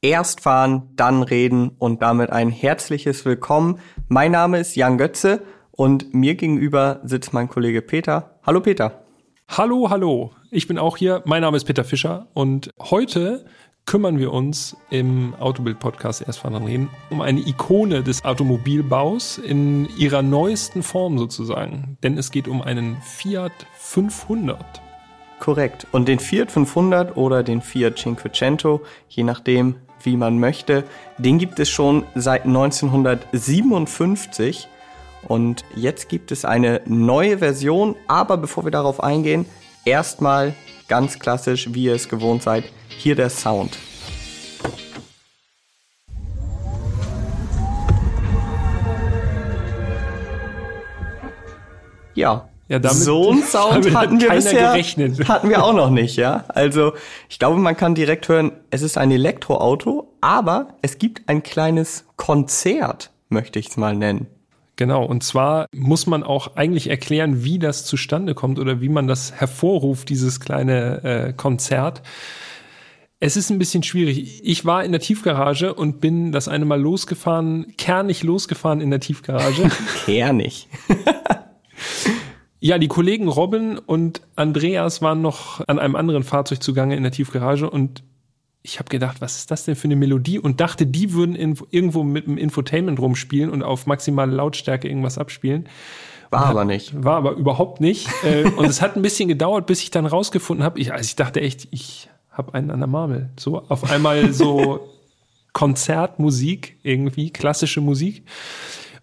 Erst fahren, dann reden und damit ein herzliches Willkommen. Mein Name ist Jan Götze und mir gegenüber sitzt mein Kollege Peter. Hallo Peter. Hallo, hallo. Ich bin auch hier. Mein Name ist Peter Fischer und heute kümmern wir uns im Autobild-Podcast Erst fahren, dann reden um eine Ikone des Automobilbaus in ihrer neuesten Form sozusagen. Denn es geht um einen Fiat 500. Korrekt. Und den Fiat 500 oder den Fiat Cinquecento, je nachdem, wie man möchte. Den gibt es schon seit 1957 und jetzt gibt es eine neue Version. Aber bevor wir darauf eingehen, erstmal ganz klassisch, wie ihr es gewohnt seid, hier der Sound. Ja, ja, damit so ein Sound hatten wir bisher gerechnet. hatten wir auch noch nicht, ja. Also ich glaube, man kann direkt hören, es ist ein Elektroauto, aber es gibt ein kleines Konzert, möchte ich es mal nennen. Genau, und zwar muss man auch eigentlich erklären, wie das zustande kommt oder wie man das hervorruft, dieses kleine äh, Konzert. Es ist ein bisschen schwierig. Ich war in der Tiefgarage und bin das eine Mal losgefahren, kernig losgefahren in der Tiefgarage. kernig. Ja, die Kollegen Robin und Andreas waren noch an einem anderen Fahrzeug zugange in der Tiefgarage und ich habe gedacht, was ist das denn für eine Melodie? Und dachte, die würden in, irgendwo mit dem Infotainment rumspielen und auf maximale Lautstärke irgendwas abspielen. War aber nicht. War aber überhaupt nicht. Äh, und es hat ein bisschen gedauert, bis ich dann rausgefunden habe. Ich, also ich dachte echt, ich habe einen an der Marmel. So auf einmal so Konzertmusik irgendwie, klassische Musik.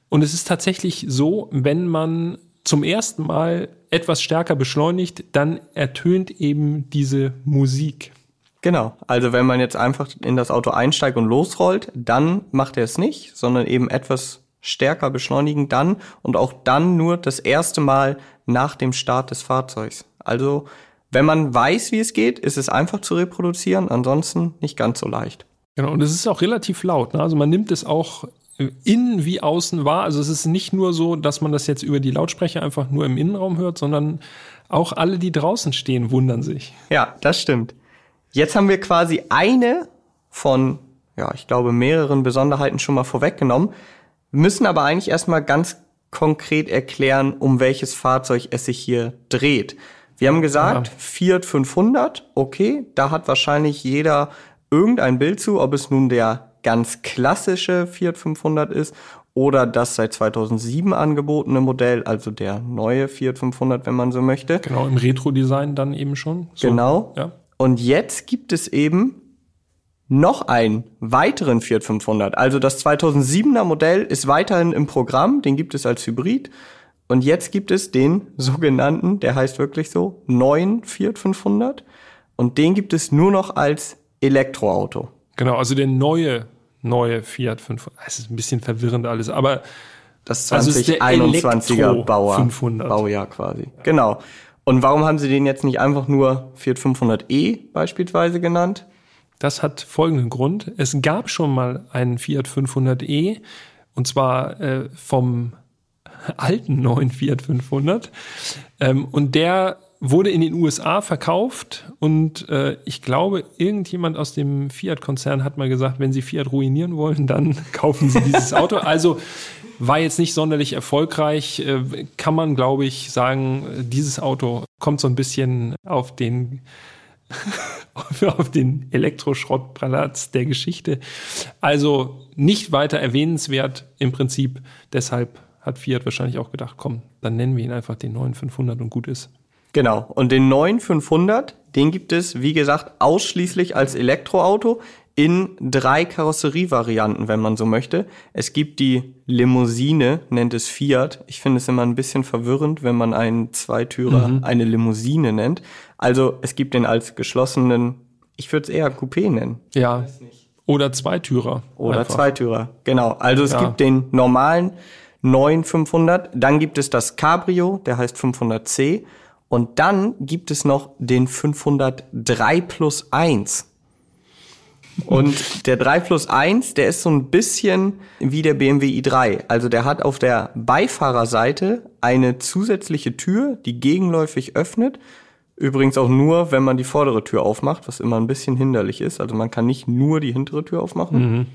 Und es ist tatsächlich so, wenn man zum ersten Mal etwas stärker beschleunigt, dann ertönt eben diese Musik. Genau, also wenn man jetzt einfach in das Auto einsteigt und losrollt, dann macht er es nicht, sondern eben etwas stärker beschleunigen dann und auch dann nur das erste Mal nach dem Start des Fahrzeugs. Also wenn man weiß, wie es geht, ist es einfach zu reproduzieren, ansonsten nicht ganz so leicht. Genau, und es ist auch relativ laut. Ne? Also man nimmt es auch innen wie außen wahr. Also es ist nicht nur so, dass man das jetzt über die Lautsprecher einfach nur im Innenraum hört, sondern auch alle, die draußen stehen, wundern sich. Ja, das stimmt. Jetzt haben wir quasi eine von, ja, ich glaube, mehreren Besonderheiten schon mal vorweggenommen, müssen aber eigentlich erstmal ganz konkret erklären, um welches Fahrzeug es sich hier dreht. Wir haben gesagt, ja. Fiat 500, okay, da hat wahrscheinlich jeder irgendein Bild zu, ob es nun der ganz klassische Fiat 500 ist oder das seit 2007 angebotene Modell, also der neue Fiat 500, wenn man so möchte. Genau, im Retro-Design dann eben schon. So, genau. Ja. Und jetzt gibt es eben noch einen weiteren Fiat 500. Also das 2007er Modell ist weiterhin im Programm, den gibt es als Hybrid. Und jetzt gibt es den sogenannten, der heißt wirklich so, neuen Fiat 500. Und den gibt es nur noch als Elektroauto. Genau, also der neue neue Fiat 500. Es ist ein bisschen verwirrend alles, aber das 2021er also Bauer, 500. Baujahr quasi. Ja. Genau. Und warum haben sie den jetzt nicht einfach nur Fiat 500e beispielsweise genannt? Das hat folgenden Grund. Es gab schon mal einen Fiat 500e und zwar äh, vom alten neuen Fiat 500. Ähm, und der wurde in den USA verkauft und äh, ich glaube, irgendjemand aus dem Fiat-Konzern hat mal gesagt, wenn Sie Fiat ruinieren wollen, dann kaufen Sie dieses Auto. Also war jetzt nicht sonderlich erfolgreich. Äh, kann man, glaube ich, sagen, dieses Auto kommt so ein bisschen auf den auf den Elektroschrottplatz der Geschichte. Also nicht weiter erwähnenswert im Prinzip. Deshalb hat Fiat wahrscheinlich auch gedacht, komm, dann nennen wir ihn einfach den neuen 500 und gut ist. Genau. Und den neuen 500, den gibt es, wie gesagt, ausschließlich als Elektroauto in drei Karosserievarianten, wenn man so möchte. Es gibt die Limousine, nennt es Fiat. Ich finde es immer ein bisschen verwirrend, wenn man einen Zweitürer mhm. eine Limousine nennt. Also es gibt den als geschlossenen, ich würde es eher Coupé nennen. Ja. Oder Zweitürer. Oder einfach. Zweitürer, genau. Also es ja. gibt den normalen neuen 500, dann gibt es das Cabrio, der heißt 500C und dann gibt es noch den 503 plus 1. Und der 3 plus 1, der ist so ein bisschen wie der BMW i3. Also der hat auf der Beifahrerseite eine zusätzliche Tür, die gegenläufig öffnet. Übrigens auch nur, wenn man die vordere Tür aufmacht, was immer ein bisschen hinderlich ist. Also man kann nicht nur die hintere Tür aufmachen. Mhm.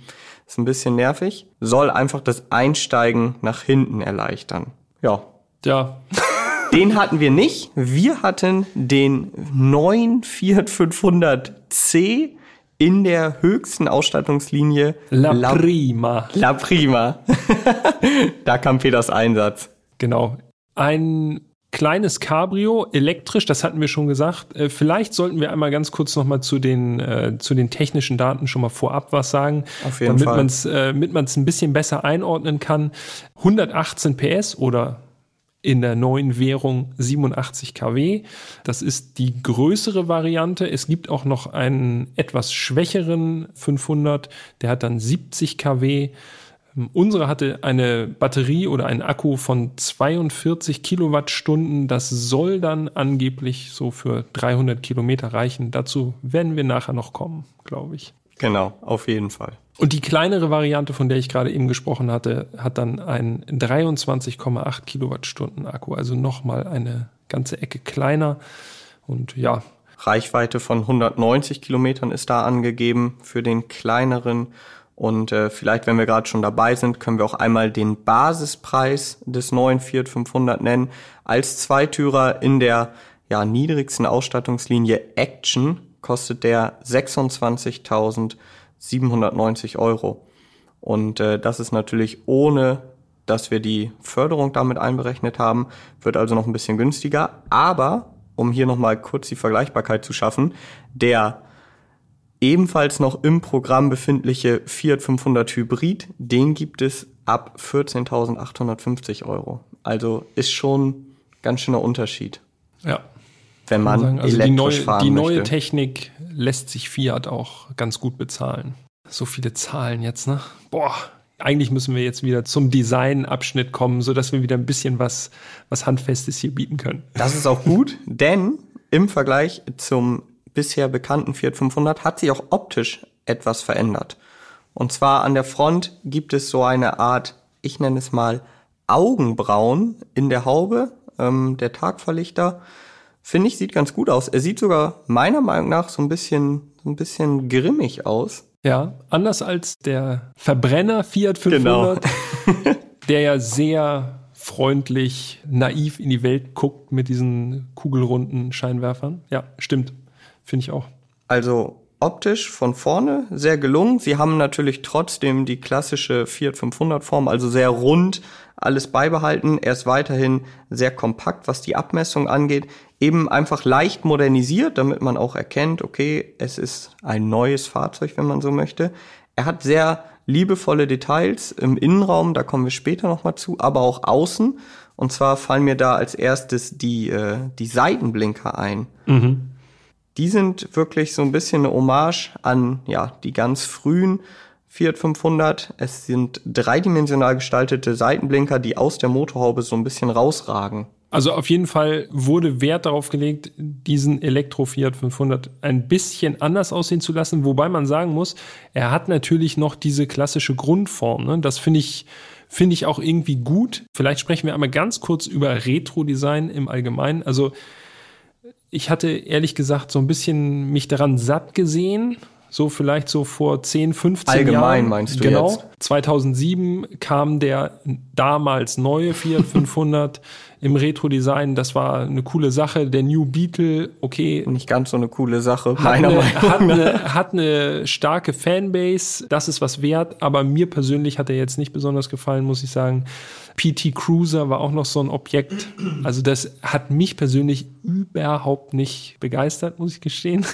Ist ein bisschen nervig. Soll einfach das Einsteigen nach hinten erleichtern. Ja. Ja. Den hatten wir nicht. Wir hatten den neuen Fiat 500C in der höchsten Ausstattungslinie La, La Prima. La Prima. da kam Peters Einsatz. Genau. Ein kleines Cabrio, elektrisch, das hatten wir schon gesagt. Äh, vielleicht sollten wir einmal ganz kurz noch mal zu den äh, zu den technischen Daten schon mal vorab was sagen, Auf jeden damit Fall. man es äh, damit man es ein bisschen besser einordnen kann. 118 PS oder in der neuen Währung 87 kW. Das ist die größere Variante. Es gibt auch noch einen etwas schwächeren 500, der hat dann 70 kW. Unsere hatte eine Batterie oder einen Akku von 42 Kilowattstunden. Das soll dann angeblich so für 300 Kilometer reichen. Dazu werden wir nachher noch kommen, glaube ich. Genau, auf jeden Fall. Und die kleinere Variante, von der ich gerade eben gesprochen hatte, hat dann einen 23,8 Kilowattstunden Akku, also nochmal eine ganze Ecke kleiner. Und ja. Reichweite von 190 Kilometern ist da angegeben für den kleineren. Und äh, vielleicht, wenn wir gerade schon dabei sind, können wir auch einmal den Basispreis des neuen Fiat 500 nennen. Als Zweitürer in der ja, niedrigsten Ausstattungslinie Action kostet der 26.790 Euro. Und äh, das ist natürlich ohne, dass wir die Förderung damit einberechnet haben, wird also noch ein bisschen günstiger. Aber, um hier nochmal kurz die Vergleichbarkeit zu schaffen, der ebenfalls noch im Programm befindliche Fiat 500 Hybrid, den gibt es ab 14.850 Euro. Also ist schon ganz schöner Unterschied. Ja. Wenn man sagen, also elektrisch die neue, die neue möchte. Technik lässt sich Fiat auch ganz gut bezahlen. So viele Zahlen jetzt, ne? Boah, eigentlich müssen wir jetzt wieder zum Design-Abschnitt kommen, so dass wir wieder ein bisschen was, was Handfestes hier bieten können. Das ist auch gut, denn im Vergleich zum bisher bekannten Fiat 500 hat sich auch optisch etwas verändert. Und zwar an der Front gibt es so eine Art, ich nenne es mal Augenbrauen in der Haube. Ähm, der Tagverlichter, finde ich, sieht ganz gut aus. Er sieht sogar meiner Meinung nach so ein bisschen, so ein bisschen grimmig aus. Ja, anders als der Verbrenner Fiat 500, genau. der ja sehr freundlich, naiv in die Welt guckt mit diesen kugelrunden Scheinwerfern. Ja, stimmt. Finde ich auch. Also optisch von vorne sehr gelungen. Sie haben natürlich trotzdem die klassische Fiat 500 Form, also sehr rund, alles beibehalten. Er ist weiterhin sehr kompakt, was die Abmessung angeht. Eben einfach leicht modernisiert, damit man auch erkennt, okay, es ist ein neues Fahrzeug, wenn man so möchte. Er hat sehr liebevolle Details im Innenraum, da kommen wir später nochmal zu, aber auch außen. Und zwar fallen mir da als erstes die, äh, die Seitenblinker ein. Mhm die sind wirklich so ein bisschen eine Hommage an ja die ganz frühen Fiat 500. Es sind dreidimensional gestaltete Seitenblinker, die aus der Motorhaube so ein bisschen rausragen. Also auf jeden Fall wurde Wert darauf gelegt, diesen Elektro Fiat 500 ein bisschen anders aussehen zu lassen, wobei man sagen muss, er hat natürlich noch diese klassische Grundform. Ne? Das finde ich finde ich auch irgendwie gut. Vielleicht sprechen wir einmal ganz kurz über Retro-Design im Allgemeinen. Also ich hatte ehrlich gesagt so ein bisschen mich daran satt gesehen. So vielleicht so vor 10, 15 Allgemein Jahren. Allgemein meinst du genau. jetzt? 2007 kam der damals neue Fiat 500 im Retro-Design. Das war eine coole Sache. Der New Beetle, okay. Nicht ganz so eine coole Sache, meiner eine, Meinung hat, nach. eine, hat eine starke Fanbase, das ist was wert, aber mir persönlich hat er jetzt nicht besonders gefallen, muss ich sagen. PT Cruiser war auch noch so ein Objekt. Also das hat mich persönlich überhaupt nicht begeistert, muss ich gestehen.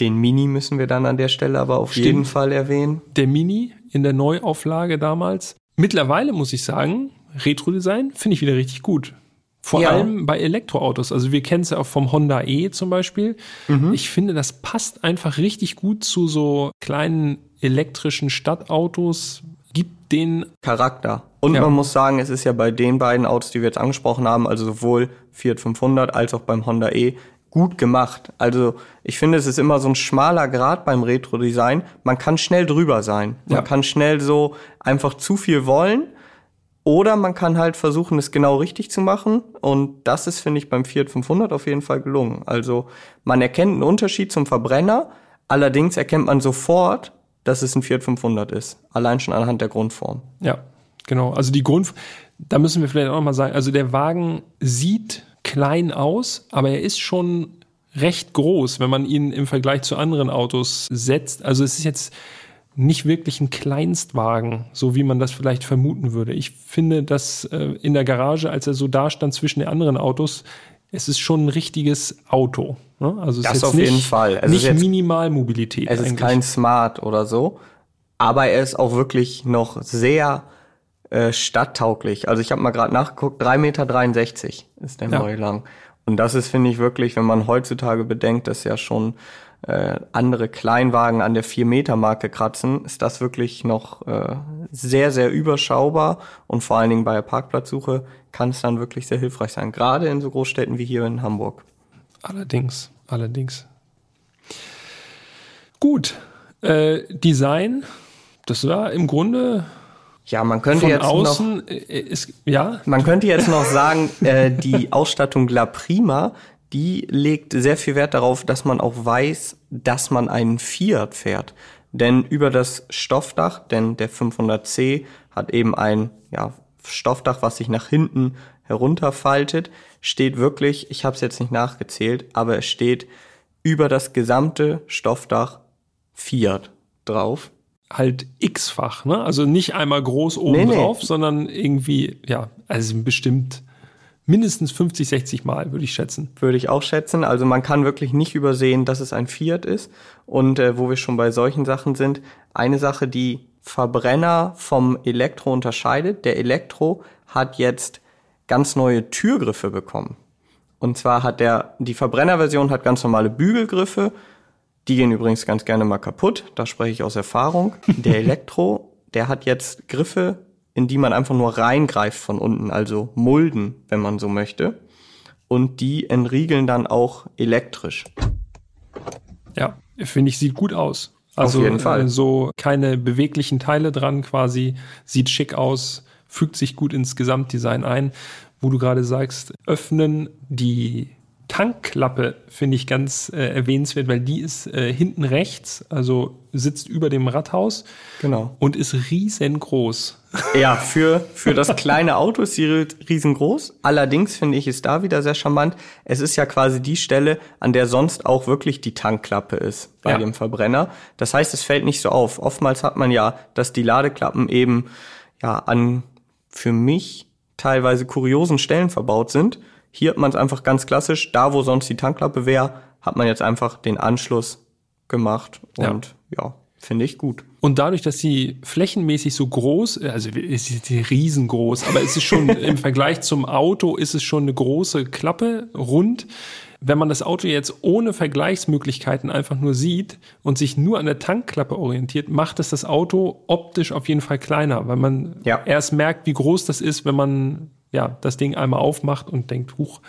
Den Mini müssen wir dann an der Stelle aber auf Stimmt. jeden Fall erwähnen. Der Mini in der Neuauflage damals. Mittlerweile muss ich sagen, Retro-Design finde ich wieder richtig gut. Vor Ja. allem bei Elektroautos. Also wir kennen es ja auch vom Honda E zum Beispiel. Mhm. Ich finde, das passt einfach richtig gut zu so kleinen elektrischen Stadtautos. Gibt den Charakter. Und Ja. man muss sagen, es ist ja bei den beiden Autos, die wir jetzt angesprochen haben, also sowohl Fiat 500 als auch beim Honda E, gut gemacht. Also ich finde, es ist immer so ein schmaler Grad beim Retro-Design. Man kann schnell drüber sein. Man Ja. kann schnell so einfach zu viel wollen. Oder man kann halt versuchen, es genau richtig zu machen. Und das ist, finde ich, beim Fiat 500 auf jeden Fall gelungen. Also man erkennt einen Unterschied zum Verbrenner. Allerdings erkennt man sofort, dass es ein Fiat 500 ist. Allein schon anhand der Grundform. Ja, genau. Also die Grund, da müssen wir vielleicht auch mal sagen, also der Wagen sieht klein aus, aber er ist schon recht groß, wenn man ihn im Vergleich zu anderen Autos setzt. Also es ist jetzt nicht wirklich ein Kleinstwagen, so wie man das vielleicht vermuten würde. Ich finde, dass äh, in der Garage, als er so da stand zwischen den anderen Autos, es ist schon ein richtiges Auto. Ne? Also es Das ist auf nicht, jeden Fall. Es ist nicht jetzt- Minimalmobilität. Es ist eigentlich. kein Smart oder so, aber er ist auch wirklich noch sehr äh, stadttauglich. Also ich habe mal gerade nachgeguckt, 3,63 Meter ist der Ja. neue lang. Und das ist, finde ich, wirklich, wenn man heutzutage bedenkt, dass ja schon äh, andere Kleinwagen an der 4-Meter-Marke kratzen, ist das wirklich noch äh, sehr, sehr überschaubar. Und vor allen Dingen bei der Parkplatzsuche kann es dann wirklich sehr hilfreich sein. Gerade in so Großstädten wie hier in Hamburg. Allerdings, allerdings. Gut, äh, Design, das war im Grunde Ja, man könnte von jetzt noch außen, äh, ist, ja, Man könnte jetzt noch sagen, äh, die Ausstattung La Prima, die legt sehr viel Wert darauf, dass man auch weiß, dass man einen Fiat fährt. Denn über das Stoffdach, denn der 500c hat eben ein ja, Stoffdach, was sich nach hinten herunterfaltet, steht wirklich, ich habe es jetzt nicht nachgezählt, aber es steht über das gesamte Stoffdach Fiat drauf. Halt x-fach, ne? Also nicht einmal groß oben Nee, nee. drauf, sondern irgendwie, ja, also bestimmt mindestens 50, 60 Mal, würde ich schätzen. würde ich auch schätzen. Also man kann wirklich nicht übersehen, dass es ein Fiat ist. Und äh, wo wir schon bei solchen Sachen sind, eine Sache, die Verbrenner vom Elektro unterscheidet. Der Elektro hat jetzt ganz neue Türgriffe bekommen. Und zwar hat der, die Verbrennerversion hat ganz normale Bügelgriffe. Die gehen übrigens ganz gerne mal kaputt. Da spreche ich aus Erfahrung. Der Elektro, der hat jetzt Griffe, in die man einfach nur reingreift von unten, also Mulden, wenn man so möchte und die entriegeln dann auch elektrisch. Ja, finde ich, sieht gut aus. Also jeden Fall. äh, so keine beweglichen Teile dran quasi, sieht schick aus, fügt sich gut ins Gesamtdesign ein. Wo du gerade sagst, öffnen die Tankklappe finde ich ganz äh, erwähnenswert, weil die ist äh, hinten rechts, also sitzt über dem Radhaus Genau. und ist riesengroß. Ja, für, für das kleine Auto ist sie riesengroß. Allerdings finde ich es da wieder sehr charmant. Es ist ja quasi die Stelle, an der sonst auch wirklich die Tankklappe ist bei Ja. dem Verbrenner. Das heißt, es fällt nicht so auf. Oftmals hat man ja, dass die Ladeklappen eben ja an für mich teilweise kuriosen Stellen verbaut sind. Hier hat man es einfach ganz klassisch, da wo sonst die Tankklappe wäre, hat man jetzt einfach den Anschluss gemacht Ja. und ja, finde ich gut. Und dadurch, dass sie flächenmäßig so groß, also es ist sie riesengroß, aber es ist schon im Vergleich zum Auto ist es schon eine große Klappe, rund. Wenn man das Auto jetzt ohne Vergleichsmöglichkeiten einfach nur sieht und sich nur an der Tankklappe orientiert, macht es das Auto optisch auf jeden Fall kleiner, weil man Ja. erst merkt, wie groß das ist, wenn man ja das Ding einmal aufmacht und denkt, huch,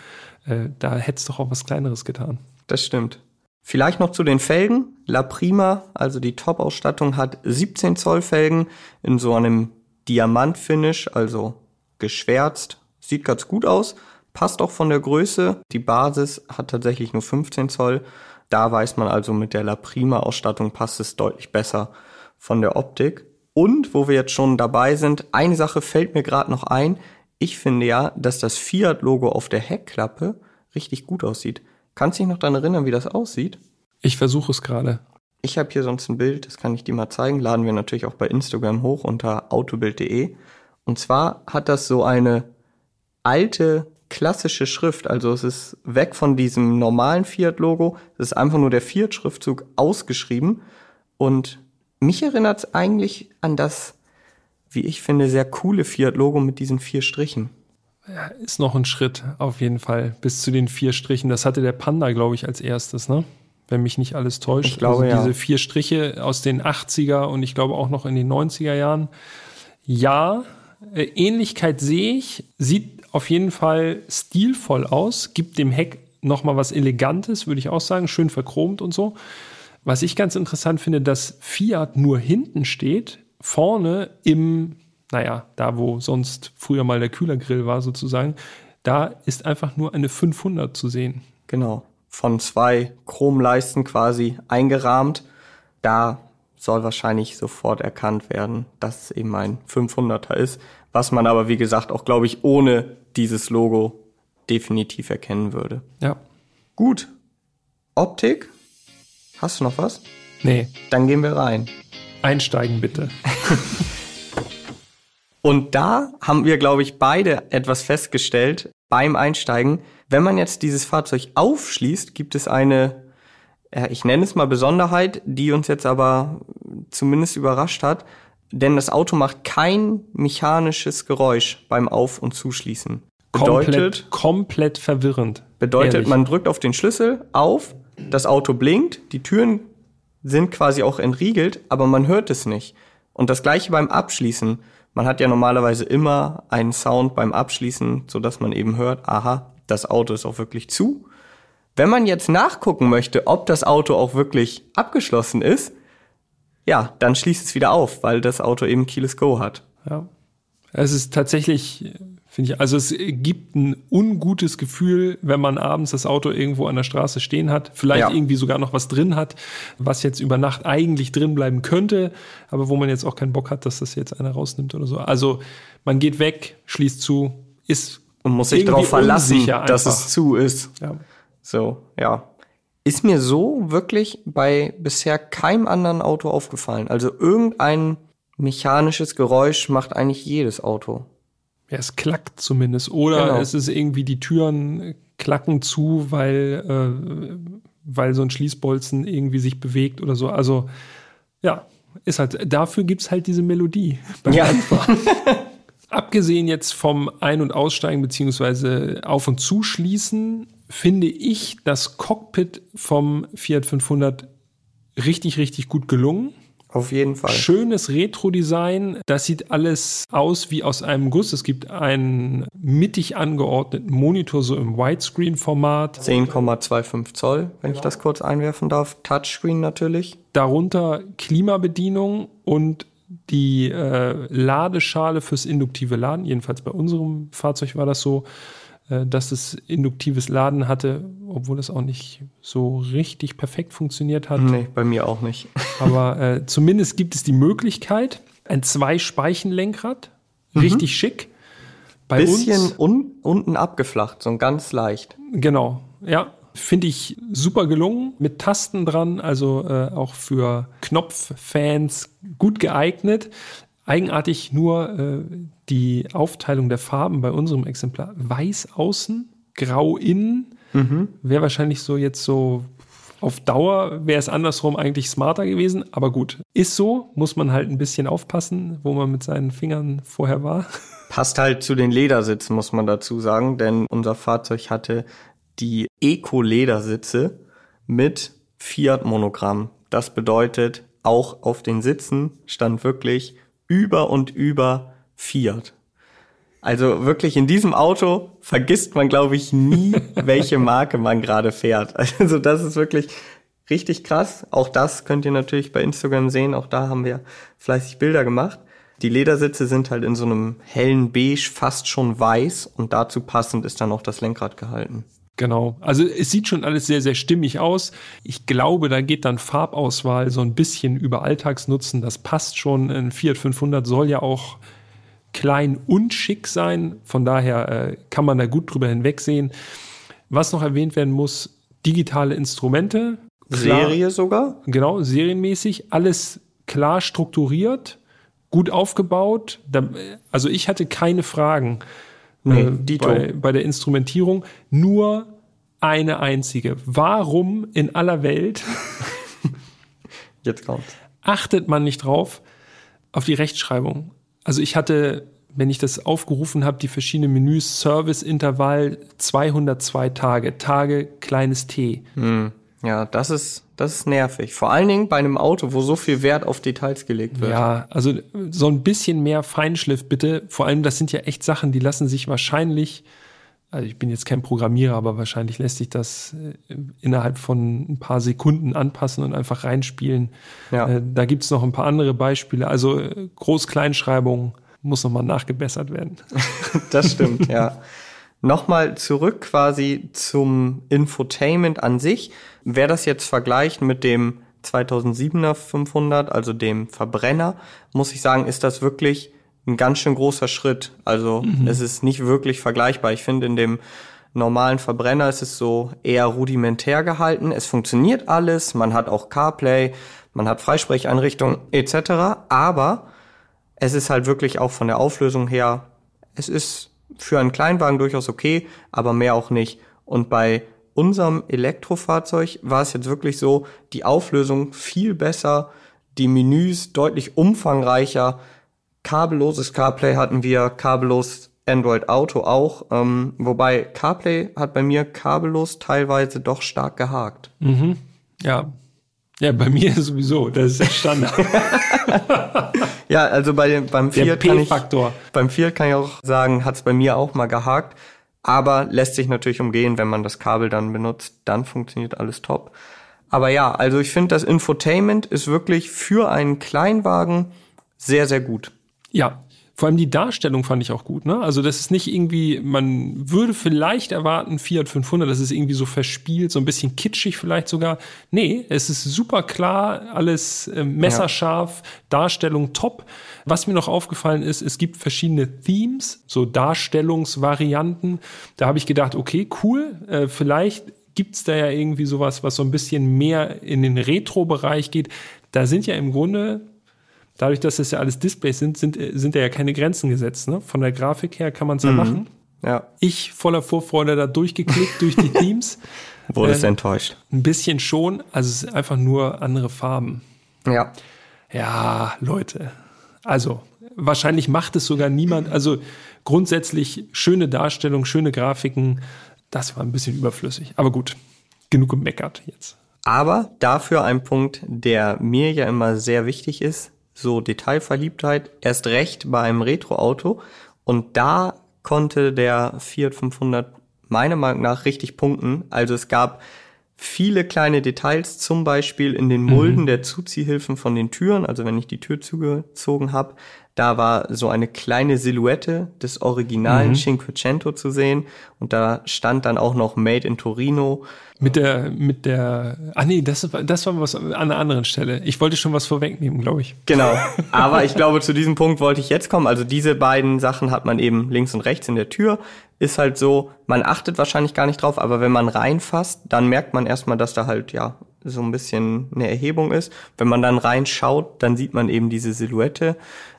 äh, da hätte es doch auch was Kleineres getan. Das stimmt. Vielleicht noch zu den Felgen. La Prima, also die Top-Ausstattung, hat 17 Zoll Felgen in so einem Diamant-Finish, also geschwärzt. Sieht ganz gut aus. Passt auch von der Größe. Die Basis hat tatsächlich nur 15 Zoll. Da weiß man also, mit der La Prima-Ausstattung passt es deutlich besser von der Optik. Und wo wir jetzt schon dabei sind, eine Sache fällt mir gerade noch ein. Ich finde ja, dass das Fiat-Logo auf der Heckklappe richtig gut aussieht. Kannst du dich noch daran erinnern, wie das aussieht? Ich versuche es gerade. Ich habe hier sonst ein Bild, das kann ich dir mal zeigen. Laden wir natürlich auch bei Instagram hoch unter autobild.de. Und zwar hat das so eine alte klassische Schrift. Also es ist weg von diesem normalen Fiat-Logo. Es ist einfach nur der Fiat-Schriftzug ausgeschrieben. Und mich erinnert es eigentlich an das, wie ich finde, sehr coole Fiat-Logo mit diesen vier Strichen. Ist noch ein Schritt auf jeden Fall bis zu den vier Strichen. Das hatte der Panda, glaube ich, als erstes, ne? Wenn mich nicht alles täuscht. Ich glaube, also ja. diese vier Striche aus den 80er und ich glaube auch noch in den 90er Jahren. Ja, äh, Ähnlichkeit sehe ich. Sieht auf jeden Fall stilvoll aus. Gibt dem Heck noch mal was Elegantes, würde ich auch sagen. Schön verchromt und so. Was ich ganz interessant finde, dass Fiat nur hinten steht, vorne im naja, da wo sonst früher mal der Kühlergrill war sozusagen, da ist einfach nur eine 500 zu sehen. Genau. Von zwei Chromleisten quasi eingerahmt. Da soll wahrscheinlich sofort erkannt werden, dass es eben ein 500er ist. Was man aber, wie gesagt, auch, glaube ich, ohne dieses Logo definitiv erkennen würde. Ja. Gut. Optik. Hast du noch was? Nee. Dann gehen wir rein. Einsteigen bitte. Und da haben wir, glaube ich, beide etwas festgestellt beim Einsteigen. Wenn man jetzt dieses Fahrzeug aufschließt, gibt es eine, ich nenne es mal Besonderheit, die uns jetzt aber zumindest überrascht hat. Denn das Auto macht kein mechanisches Geräusch beim Auf- und Zuschließen. Bedeutet, komplett, komplett verwirrend. Bedeutet, ehrlich. man drückt auf den Schlüssel auf, das Auto blinkt, die Türen sind quasi auch entriegelt, aber man hört es nicht. Und das gleiche beim Abschließen. Man hat ja normalerweise immer einen Sound beim Abschließen, so dass man eben hört, aha, das Auto ist auch wirklich zu. Wenn man jetzt nachgucken möchte, ob das Auto auch wirklich abgeschlossen ist, ja, dann schließt es wieder auf, weil das Auto eben Keyless Go hat. Ja. Es ist tatsächlich Finde ich, also es gibt ein ungutes Gefühl, wenn man abends das Auto irgendwo an der Straße stehen hat, vielleicht ja. irgendwie sogar noch was drin hat, was jetzt über Nacht eigentlich drin bleiben könnte, aber wo man jetzt auch keinen Bock hat, dass das jetzt einer rausnimmt oder so. Also man geht weg, schließt zu, ist und muss sich darauf verlassen, dass es zu ist. Ja. So, ja. Ist mir so wirklich bei bisher keinem anderen Auto aufgefallen. Also irgendein mechanisches Geräusch macht eigentlich jedes Auto. Ja, es klackt zumindest. Oder genau. es ist irgendwie die Türen klacken zu, weil, äh, weil so ein Schließbolzen irgendwie sich bewegt oder so. Also ja, ist halt, dafür gibt's halt diese Melodie beim ja. Abgesehen jetzt vom Ein- und Aussteigen beziehungsweise Auf- und Zuschließen, finde ich das Cockpit vom Fiat 500 richtig, richtig gut gelungen. Auf jeden Fall. Schönes Retro-Design. Das sieht alles aus wie aus einem Guss. Es gibt einen mittig angeordneten Monitor, so im Widescreen-Format. 10,25 Zoll, wenn genau. ich das kurz einwerfen darf. Touchscreen natürlich. Darunter Klimabedienung und die äh, Ladeschale fürs induktive Laden. Jedenfalls bei unserem Fahrzeug war das so. Äh, dass es induktives Laden hatte, obwohl es auch nicht so richtig perfekt funktioniert hat. Nee, bei mir auch nicht. Aber äh, zumindest gibt es die Möglichkeit, ein Zwei-Speichen-Lenkrad, mhm. richtig schick. Bei Bisschen un unten abgeflacht, so ganz leicht. Genau, ja. Finde ich super gelungen, mit Tasten dran, also äh, auch für Knopffans gut geeignet. Eigenartig nur äh, die Aufteilung der Farben bei unserem Exemplar. Weiß außen, grau innen. Mhm. Wäre wahrscheinlich so jetzt so auf Dauer wäre es andersrum eigentlich smarter gewesen, aber gut. Ist so, muss man halt ein bisschen aufpassen, wo man mit seinen Fingern vorher war. Passt halt zu den Ledersitzen, muss man dazu sagen, denn unser Fahrzeug hatte die Eco-Ledersitze mit Fiat-Monogramm. Das bedeutet, auch auf den Sitzen stand wirklich über und über Fiat. Also wirklich in diesem Auto vergisst man, glaube ich, nie, welche Marke man gerade fährt. Also das ist wirklich richtig krass. Auch das könnt ihr natürlich bei Instagram sehen. Auch da haben wir fleißig Bilder gemacht. Die Ledersitze sind halt in so einem hellen Beige, fast schon weiß und dazu passend ist dann auch das Lenkrad gehalten. Genau. Also es sieht schon alles sehr, sehr stimmig aus. Ich glaube, da geht dann Farbauswahl so ein bisschen über Alltagsnutzen. Das passt schon. Ein Fiat 500 soll ja auch klein und schick sein. Von daher äh, kann man da gut drüber hinwegsehen. Was noch erwähnt werden muss, digitale Instrumente. Klar, Serie sogar? Genau, serienmäßig. Alles klar strukturiert, gut aufgebaut. Also ich hatte keine Fragen. Nee, äh, bei, bei der Instrumentierung nur eine einzige. Warum in aller Welt jetzt kommt achtet man nicht drauf auf die Rechtschreibung? Also ich hatte, wenn ich das aufgerufen habe, die verschiedenen Menüs Service-Intervall 202 Tage, Tage kleines T. Hm. Ja, das ist, das ist nervig. Vor allen Dingen bei einem Auto, wo so viel Wert auf Details gelegt wird. Ja, also so ein bisschen mehr Feinschliff bitte. Vor allem, das sind ja echt Sachen, die lassen sich wahrscheinlich, also ich bin jetzt kein Programmierer, aber wahrscheinlich lässt sich das äh, innerhalb von ein paar Sekunden anpassen und einfach reinspielen. Ja. Äh, da gibt's noch ein paar andere Beispiele. Also äh, Groß-Kleinschreibung muss nochmal nachgebessert werden. das stimmt, ja. Nochmal zurück quasi zum Infotainment an sich. Wer das jetzt vergleicht mit dem 2007er 500, also dem Verbrenner, muss ich sagen, ist das wirklich ein ganz schön großer Schritt. Also mhm. es ist nicht wirklich vergleichbar. Ich finde, in dem normalen Verbrenner ist es so eher rudimentär gehalten. Es funktioniert alles, man hat auch CarPlay, man hat Freisprecheinrichtungen etc. Aber es ist halt wirklich auch von der Auflösung her, es ist für einen Kleinwagen durchaus okay, aber mehr auch nicht. Und bei unserem Elektrofahrzeug war es jetzt wirklich so, die Auflösung viel besser, die Menüs deutlich umfangreicher, kabelloses CarPlay hatten wir, kabellos Android Auto auch, ähm, wobei CarPlay hat bei mir kabellos teilweise doch stark gehakt. Mhm. Ja. Ja, bei mir sowieso, das ist der Standard. ja, also bei dem, beim Fiat kann ich, beim Fiat kann ich auch sagen, hat es bei mir auch mal gehakt, aber lässt sich natürlich umgehen, wenn man das Kabel dann benutzt, dann funktioniert alles top. Aber ja, also ich finde, das Infotainment ist wirklich für einen Kleinwagen sehr, sehr gut. Ja, vor allem die Darstellung fand ich auch gut. Ne? Also das ist nicht irgendwie, man würde vielleicht erwarten, Fiat 500, das ist irgendwie so verspielt, so ein bisschen kitschig vielleicht sogar. Nee, es ist super klar, alles äh, messerscharf, ja. Darstellung top. Was mir noch aufgefallen ist, es gibt verschiedene Themes, so Darstellungsvarianten. Da habe ich gedacht, okay, cool, äh, vielleicht gibt's da ja irgendwie sowas, was so ein bisschen mehr in den Retro-Bereich geht. Da sind ja im Grunde dadurch, dass das ja alles Displays sind, sind, sind ja keine Grenzen gesetzt. Ne? Von der Grafik her kann man es ja mhm. machen. Ja. Ich voller Vorfreude da durchgeklickt durch die Teams. Wurde es äh, enttäuscht? Ein bisschen schon. Also es ist einfach nur andere Farben. Ja. Ja, Leute. Also, wahrscheinlich macht es sogar niemand. Also grundsätzlich schöne Darstellung, schöne Grafiken. Das war ein bisschen überflüssig. Aber gut, genug gemeckert jetzt. Aber dafür ein Punkt, der mir ja immer sehr wichtig ist so Detailverliebtheit, erst recht bei einem Retro-Auto. Und da konnte der Fiat 500 meiner Meinung nach richtig punkten. Also es gab viele kleine Details, zum Beispiel in den Mulden mhm. der Zuziehhilfen von den Türen. Also wenn ich die Tür zugezogen habe, da war so eine kleine Silhouette des originalen mhm. Cinquecento zu sehen und da stand dann auch noch Made in Torino. Mit der, mit der, ah nee, das, das war was an einer anderen Stelle. Ich wollte schon was vorwegnehmen, glaube ich. Genau. Aber ich glaube, zu diesem Punkt wollte ich jetzt kommen. Also diese beiden Sachen hat man eben links und rechts in der Tür. Ist halt so, man achtet wahrscheinlich gar nicht drauf, aber wenn man reinfasst, dann merkt man erstmal, dass da halt, ja, so ein bisschen eine Erhebung ist. Wenn man dann reinschaut, dann sieht man eben diese Silhouette.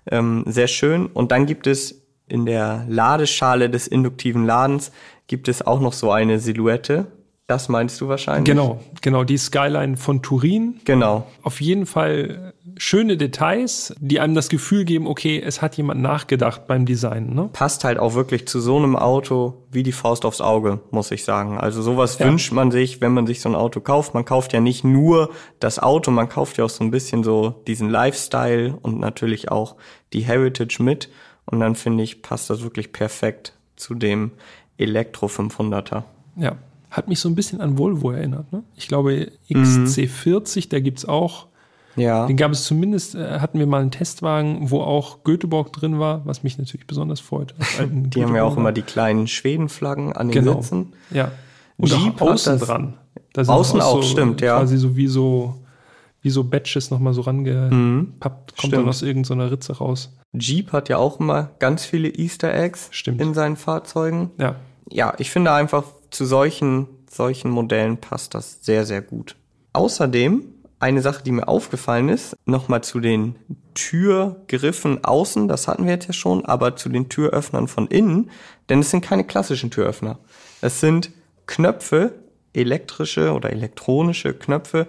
Ähm, sehr schön. Und dann gibt es in der Ladeschale des induktiven Ladens gibt es auch noch so eine Silhouette. Das meinst du wahrscheinlich? Genau, genau, die Skyline von Turin. Genau. Auf jeden Fall schöne Details, die einem das Gefühl geben, okay, es hat jemand nachgedacht beim Design. Ne? Passt halt auch wirklich zu so einem Auto wie die Faust aufs Auge, muss ich sagen. Also sowas ja. wünscht man sich, wenn man sich so ein Auto kauft. Man kauft ja nicht nur das Auto, man kauft ja auch so ein bisschen so diesen Lifestyle und natürlich auch die Heritage mit. Und dann finde ich, passt das wirklich perfekt zu dem Elektro 500er. Ja, hat mich so ein bisschen an Volvo erinnert. Ne? Ich glaube, XC40, mhm. da gibt's auch ja. Den gab es zumindest, äh, hatten wir mal einen Testwagen, wo auch Göteborg drin war, was mich natürlich besonders freut. die haben ja auch immer die kleinen Schwedenflaggen an den genau. Sitzen. Ja. Und Jeep auch außen dran. Da außen auch, so, stimmt, ja. Quasi so wie so, wie so Batches nochmal so rangepappt, mhm. kommt stimmt. dann aus irgendeiner Ritze raus. Jeep hat ja auch immer ganz viele Easter Eggs stimmt. in seinen Fahrzeugen. Ja. Ja, ich finde einfach, zu solchen, solchen Modellen passt das sehr, sehr gut. Außerdem eine Sache, die mir aufgefallen ist, nochmal zu den Türgriffen außen, das hatten wir jetzt ja schon, aber zu den Türöffnern von innen, denn es sind keine klassischen Türöffner. Es sind Knöpfe, elektrische oder elektronische Knöpfe,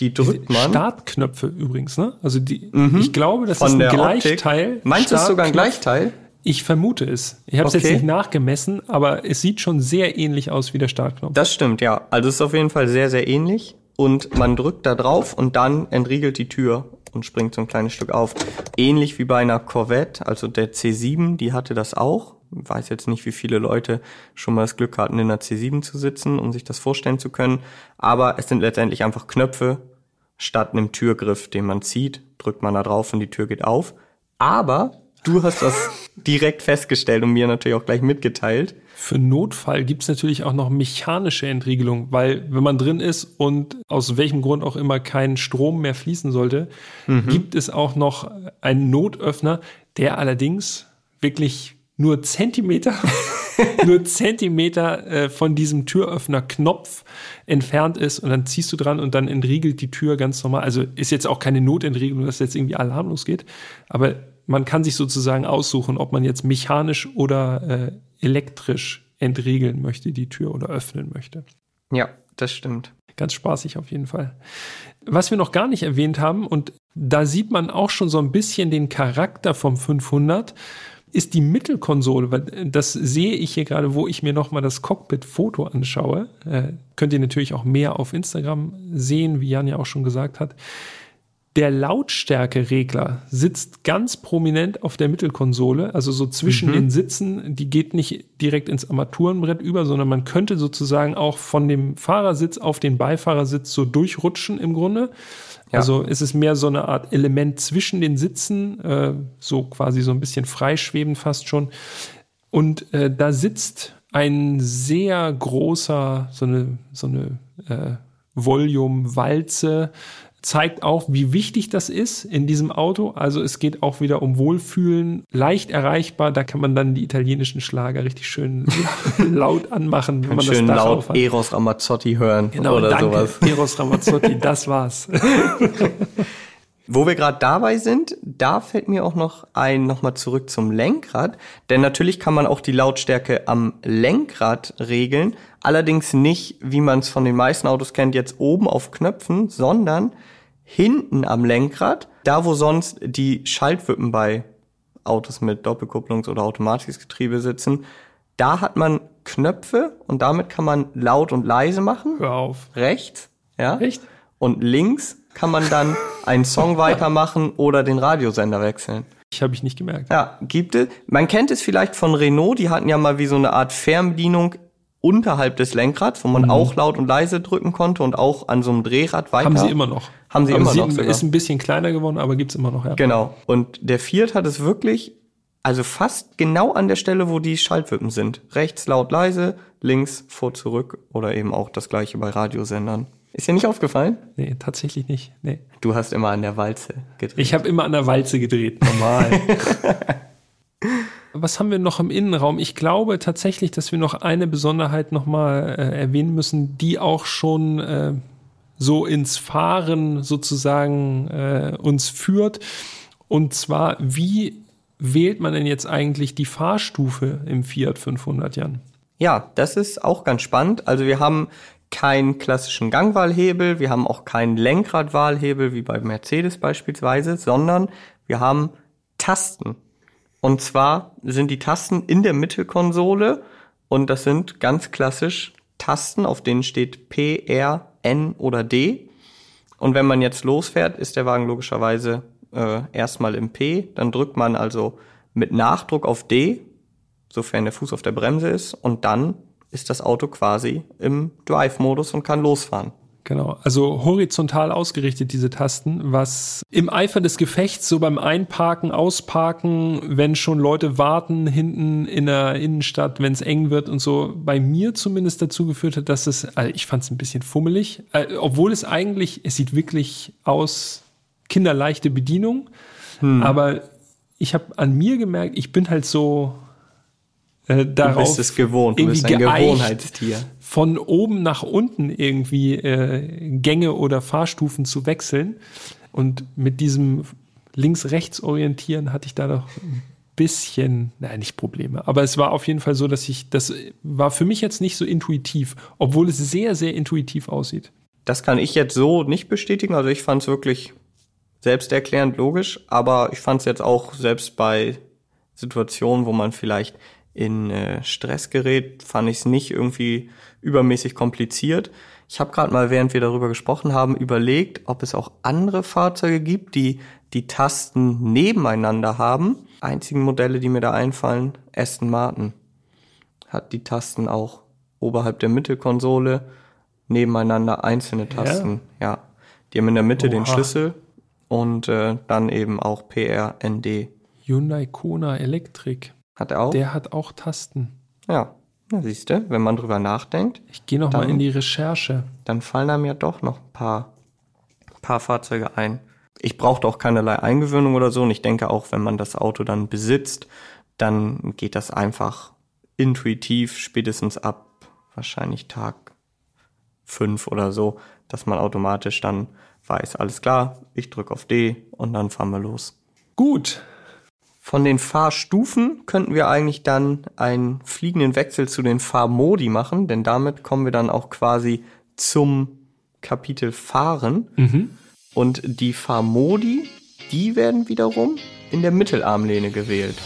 die drückt man. Startknöpfe übrigens, ne? Also die, mhm. ich glaube, das Von ist ein Gleichteil. Optik. Meinst du es sogar ein Gleichteil? Ich vermute es. Ich habe es okay. jetzt nicht nachgemessen, aber es sieht schon sehr ähnlich aus wie der Startknopf. Das stimmt, ja. Also es ist auf jeden Fall sehr, sehr ähnlich und man drückt da drauf und dann entriegelt die Tür und springt so ein kleines Stück auf. Ähnlich wie bei einer Corvette, also der C7, die hatte das auch. Ich weiß jetzt nicht, wie viele Leute schon mal das Glück hatten, in einer C7 zu sitzen, um sich das vorstellen zu können. Aber es sind letztendlich einfach Knöpfe statt einem Türgriff, den man zieht, drückt man da drauf und die Tür geht auf. Aber du hast das direkt festgestellt und mir natürlich auch gleich mitgeteilt. Für Notfall gibt's natürlich auch noch mechanische Entriegelung, weil wenn man drin ist und aus welchem Grund auch immer kein Strom mehr fließen sollte, mhm. gibt es auch noch einen Notöffner, der allerdings wirklich nur Zentimeter, nur Zentimeter äh, von diesem Türöffner-Knopf entfernt ist und dann ziehst du dran und dann entriegelt die Tür ganz normal. Also ist jetzt auch keine Notentriegelung, dass jetzt irgendwie alarmlos geht, aber man kann sich sozusagen aussuchen, ob man jetzt mechanisch oder äh, elektrisch entriegeln möchte, die Tür oder öffnen möchte. Ja, das stimmt. Ganz spaßig auf jeden Fall. Was wir noch gar nicht erwähnt haben, und da sieht man auch schon so ein bisschen den Charakter vom 500, ist die Mittelkonsole, weil das sehe ich hier gerade, wo ich mir nochmal das Cockpit-Foto anschaue. Äh, könnt ihr natürlich auch mehr auf Instagram sehen, wie Jan ja auch schon gesagt hat. Der Lautstärkeregler sitzt ganz prominent auf der Mittelkonsole, also so zwischen mhm. den Sitzen. Die geht nicht direkt ins Armaturenbrett über, sondern man könnte sozusagen auch von dem Fahrersitz auf den Beifahrersitz so durchrutschen im Grunde. Ja. Also ist es mehr so eine Art Element zwischen den Sitzen, äh, so quasi so ein bisschen freischwebend fast schon. Und äh, da sitzt ein sehr großer, so eine, so eine äh, Volume-Walze zeigt auch, wie wichtig das ist in diesem Auto. Also es geht auch wieder um Wohlfühlen, leicht erreichbar. Da kann man dann die italienischen Schlager richtig schön laut anmachen, wenn man schön das Dach laut aufhat. Eros Ramazzotti hören genau, oder danke, sowas. Eros Ramazzotti, das war's. Wo wir gerade dabei sind, da fällt mir auch noch ein, nochmal zurück zum Lenkrad. Denn natürlich kann man auch die Lautstärke am Lenkrad regeln. Allerdings nicht, wie man es von den meisten Autos kennt, jetzt oben auf Knöpfen, sondern hinten am Lenkrad, da wo sonst die Schaltwippen bei Autos mit Doppelkupplungs- oder Automatikgetriebe sitzen, da hat man Knöpfe und damit kann man laut und leise machen. Hör auf. Rechts, ja. Echt? Und links kann man dann einen Song weitermachen oder den Radiosender wechseln. Ich habe ich nicht gemerkt. Ja, gibt es. Man kennt es vielleicht von Renault, die hatten ja mal wie so eine Art Fernbedienung unterhalb des Lenkrads, wo man mhm. auch laut und leise drücken konnte und auch an so einem Drehrad weiter. Haben sie immer noch. Haben sie aber immer sie noch. Sogar. Ist ein bisschen kleiner geworden, aber gibt's immer noch. Ja. Genau. Und der Fiat hat es wirklich, also fast genau an der Stelle, wo die Schaltwippen sind. Rechts laut leise, links vor zurück oder eben auch das gleiche bei Radiosendern. Ist dir nicht aufgefallen? Nee, tatsächlich nicht. Nee. Du hast immer an der Walze gedreht. Ich habe immer an der Walze gedreht, normal. was haben wir noch im Innenraum? Ich glaube tatsächlich, dass wir noch eine Besonderheit nochmal äh, erwähnen müssen, die auch schon äh, so ins Fahren sozusagen äh, uns führt. Und zwar, wie wählt man denn jetzt eigentlich die Fahrstufe im Fiat 500 Jan? Ja, das ist auch ganz spannend. Also wir haben keinen klassischen Gangwahlhebel, wir haben auch keinen Lenkradwahlhebel wie bei Mercedes beispielsweise, sondern wir haben Tasten. Und zwar sind die Tasten in der Mittelkonsole und das sind ganz klassisch Tasten, auf denen steht P, R, N oder D. Und wenn man jetzt losfährt, ist der Wagen logischerweise äh, erstmal im P. Dann drückt man also mit Nachdruck auf D, sofern der Fuß auf der Bremse ist, und dann ist das Auto quasi im Drive-Modus und kann losfahren. Genau, also horizontal ausgerichtet diese Tasten, was im Eifer des Gefechts so beim Einparken, Ausparken, wenn schon Leute warten hinten in der Innenstadt, wenn es eng wird und so, bei mir zumindest dazu geführt hat, dass es, also ich fand es ein bisschen fummelig, äh, obwohl es eigentlich, es sieht wirklich aus kinderleichte Bedienung, hm. aber ich habe an mir gemerkt, ich bin halt so äh, darauf du bist es gewohnt, du bist ein Gewohnheitstier von oben nach unten irgendwie äh, Gänge oder Fahrstufen zu wechseln. Und mit diesem links-rechts orientieren hatte ich da doch ein bisschen, nein, nicht Probleme. Aber es war auf jeden Fall so, dass ich, das war für mich jetzt nicht so intuitiv, obwohl es sehr, sehr intuitiv aussieht. Das kann ich jetzt so nicht bestätigen. Also ich fand es wirklich selbsterklärend logisch, aber ich fand es jetzt auch selbst bei Situationen, wo man vielleicht in äh, Stress gerät, fand ich es nicht irgendwie übermäßig kompliziert. Ich habe gerade mal, während wir darüber gesprochen haben, überlegt, ob es auch andere Fahrzeuge gibt, die die Tasten nebeneinander haben. Einzigen Modelle, die mir da einfallen, Aston Martin hat die Tasten auch oberhalb der Mittelkonsole nebeneinander einzelne Tasten. Ja, ja. die haben in der Mitte Oha. den Schlüssel und äh, dann eben auch PR, ND. Hyundai Kona Elektrik. Hat er auch? Der hat auch Tasten. ja. Na, siehst du, wenn man drüber nachdenkt, Ich gehe noch mal Dann- in die Recherche. dann fallen einem ja doch noch ein paar, paar Fahrzeuge ein. Ich brauchte auch keinerlei Eingewöhnung oder so und ich denke auch, wenn man das Auto dann besitzt, dann geht das einfach intuitiv spätestens ab wahrscheinlich Tag fünf oder so, dass man automatisch dann weiß, alles klar, ich drücke auf D und dann fahren wir los. Gut. Von den Fahrstufen könnten wir eigentlich dann einen fliegenden Wechsel zu den Fahrmodi machen, denn damit kommen wir dann auch quasi zum Kapitel Fahren. Mhm. Und die Fahrmodi, die werden wiederum in der Mittelarmlehne gewählt.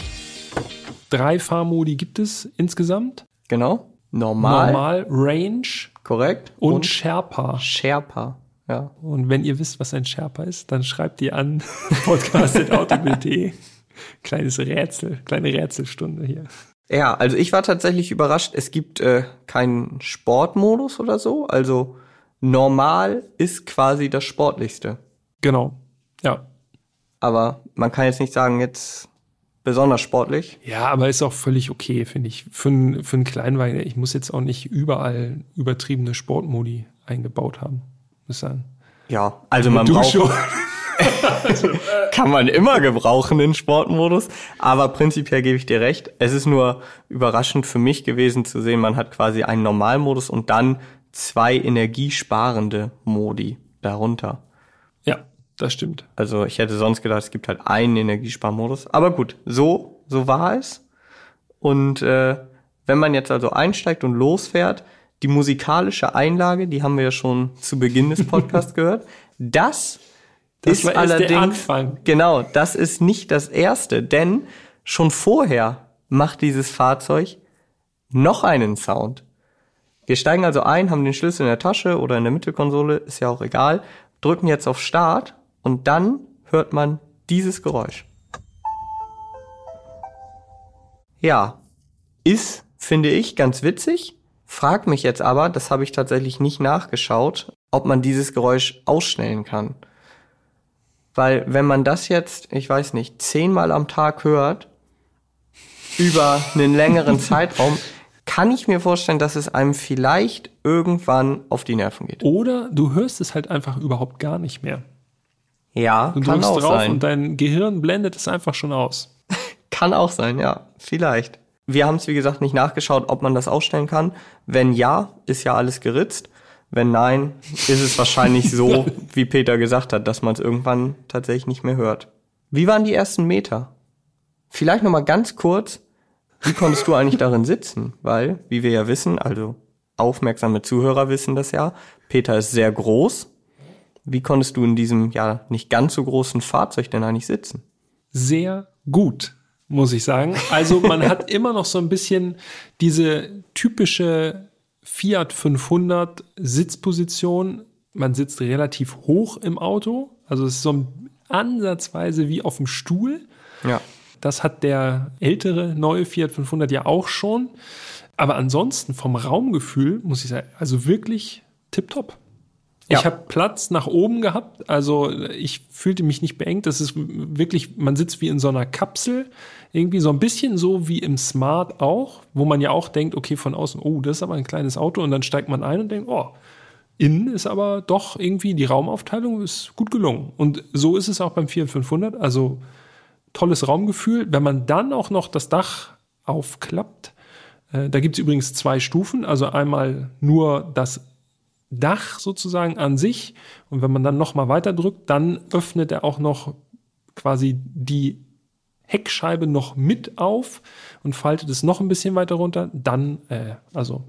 Drei Fahrmodi gibt es insgesamt. Genau. Normal, Normal, Range korrekt. und, Sherpa. Sherpa. Ja. Und wenn ihr wisst, was ein Sherpa ist, dann schreibt ihr an podcast.autobild.de. Kleines Rätsel, kleine Rätselstunde hier. Ja, also ich war tatsächlich überrascht. Es gibt äh, keinen Sportmodus oder so. Also normal ist quasi das Sportlichste. Genau. Ja. Aber man kann jetzt nicht sagen, jetzt besonders sportlich. Ja, aber ist auch völlig okay, finde ich. Für, einen- für einen Kleinwagen, ich muss jetzt auch nicht überall übertriebene Sportmodi eingebaut haben. Muss sagen. Ja, also man Du braucht, schon. kann man immer gebrauchen den Sportmodus. Aber prinzipiell gebe ich dir recht. Es ist nur überraschend für mich gewesen zu sehen, man hat quasi einen Normalmodus und dann zwei energiesparende Modi darunter. Ja, das stimmt. Also ich hätte sonst gedacht, es gibt halt einen Energiesparmodus. Aber gut, so, so war es. Und äh, wenn man jetzt also einsteigt und losfährt, die musikalische Einlage, die haben wir ja schon zu Beginn des Podcasts gehört, das, Das ist allerdings genau, das ist nicht das erste, denn schon vorher macht dieses Fahrzeug noch einen Sound. Wir steigen also ein, haben den Schlüssel in der Tasche oder in der Mittelkonsole, ist ja auch egal, drücken jetzt auf Start und dann hört man dieses Geräusch. Ja, ist, finde ich, ganz witzig. Frag mich jetzt aber, das habe ich tatsächlich nicht nachgeschaut, ob man dieses Geräusch ausstellen kann. Weil wenn man das jetzt, ich weiß nicht, zehnmal am Tag hört, über einen längeren Zeitraum, kann ich mir vorstellen, dass es einem vielleicht irgendwann auf die Nerven geht. Oder du hörst es halt einfach überhaupt gar nicht mehr. Ja, Du kann auch drauf sein. und dein Gehirn blendet es einfach schon aus. Kann auch sein, ja, vielleicht. Wir haben es, wie gesagt, nicht nachgeschaut, ob man das ausstellen kann. Wenn ja, ist ja alles geritzt. Wenn nein, ist es wahrscheinlich so, wie Peter gesagt hat, dass man es irgendwann tatsächlich nicht mehr hört. Wie waren die ersten Meter? Vielleicht noch mal ganz kurz, wie konntest du eigentlich darin sitzen? Weil, wie wir ja wissen, also aufmerksame Zuhörer wissen das ja, Peter ist sehr groß. Wie konntest du in diesem ja nicht ganz so großen Fahrzeug denn eigentlich sitzen? Sehr gut, muss ich sagen. Also man hat immer noch so ein bisschen diese typische Fiat 500 Sitzposition. Man sitzt relativ hoch im Auto. Also es ist so ein ansatzweise wie auf dem Stuhl. Ja. Das hat der ältere neue Fiat 500 ja auch schon. Aber ansonsten vom Raumgefühl muss ich sagen, also wirklich tipptopp. Ja. Ich habe Platz nach oben gehabt, also ich fühlte mich nicht beengt. Das ist wirklich, man sitzt wie in so einer Kapsel, irgendwie so ein bisschen so wie im Smart auch, wo man ja auch denkt, okay, von außen, oh, das ist aber ein kleines Auto und dann steigt man ein und denkt, oh, innen ist aber doch irgendwie die Raumaufteilung ist gut gelungen. Und so ist es auch beim Fiat 500, also tolles Raumgefühl. Wenn man dann auch noch das Dach aufklappt, äh, da gibt es übrigens zwei Stufen, also einmal nur das Dach sozusagen an sich und wenn man dann noch mal weiter drückt, dann öffnet er auch noch quasi die Heckscheibe noch mit auf und faltet es noch ein bisschen weiter runter. Dann, äh, also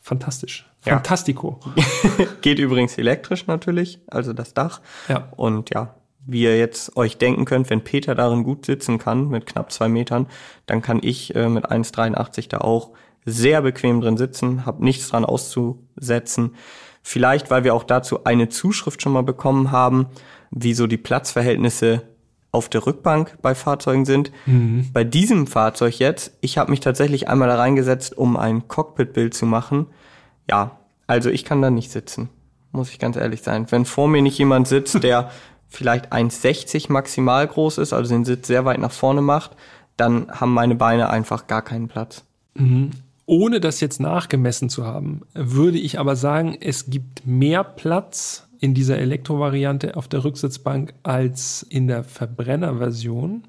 fantastisch, Ja. fantastico. Geht übrigens elektrisch natürlich, also das Dach. Ja. Und ja, wie ihr jetzt euch denken könnt, wenn Peter darin gut sitzen kann, mit knapp zwei Metern, dann kann ich äh, mit 1,83 da auch sehr bequem drin sitzen, habe nichts dran auszusetzen. Vielleicht, weil wir auch dazu eine Zuschrift schon mal bekommen haben, wie so die Platzverhältnisse auf der Rückbank bei Fahrzeugen sind. Bei diesem Fahrzeug jetzt, ich habe mich tatsächlich einmal da reingesetzt, um ein Cockpitbild zu machen. Ja, also ich kann da nicht sitzen, muss ich ganz ehrlich sein. Wenn vor mir nicht jemand sitzt, der vielleicht 1,60 maximal groß ist, also den Sitz sehr weit nach vorne macht, dann haben meine Beine einfach gar keinen Platz. Mhm. Ohne das jetzt nachgemessen zu haben, würde ich aber sagen, es gibt mehr Platz in dieser Elektrovariante auf der Rücksitzbank als in der Verbrennerversion,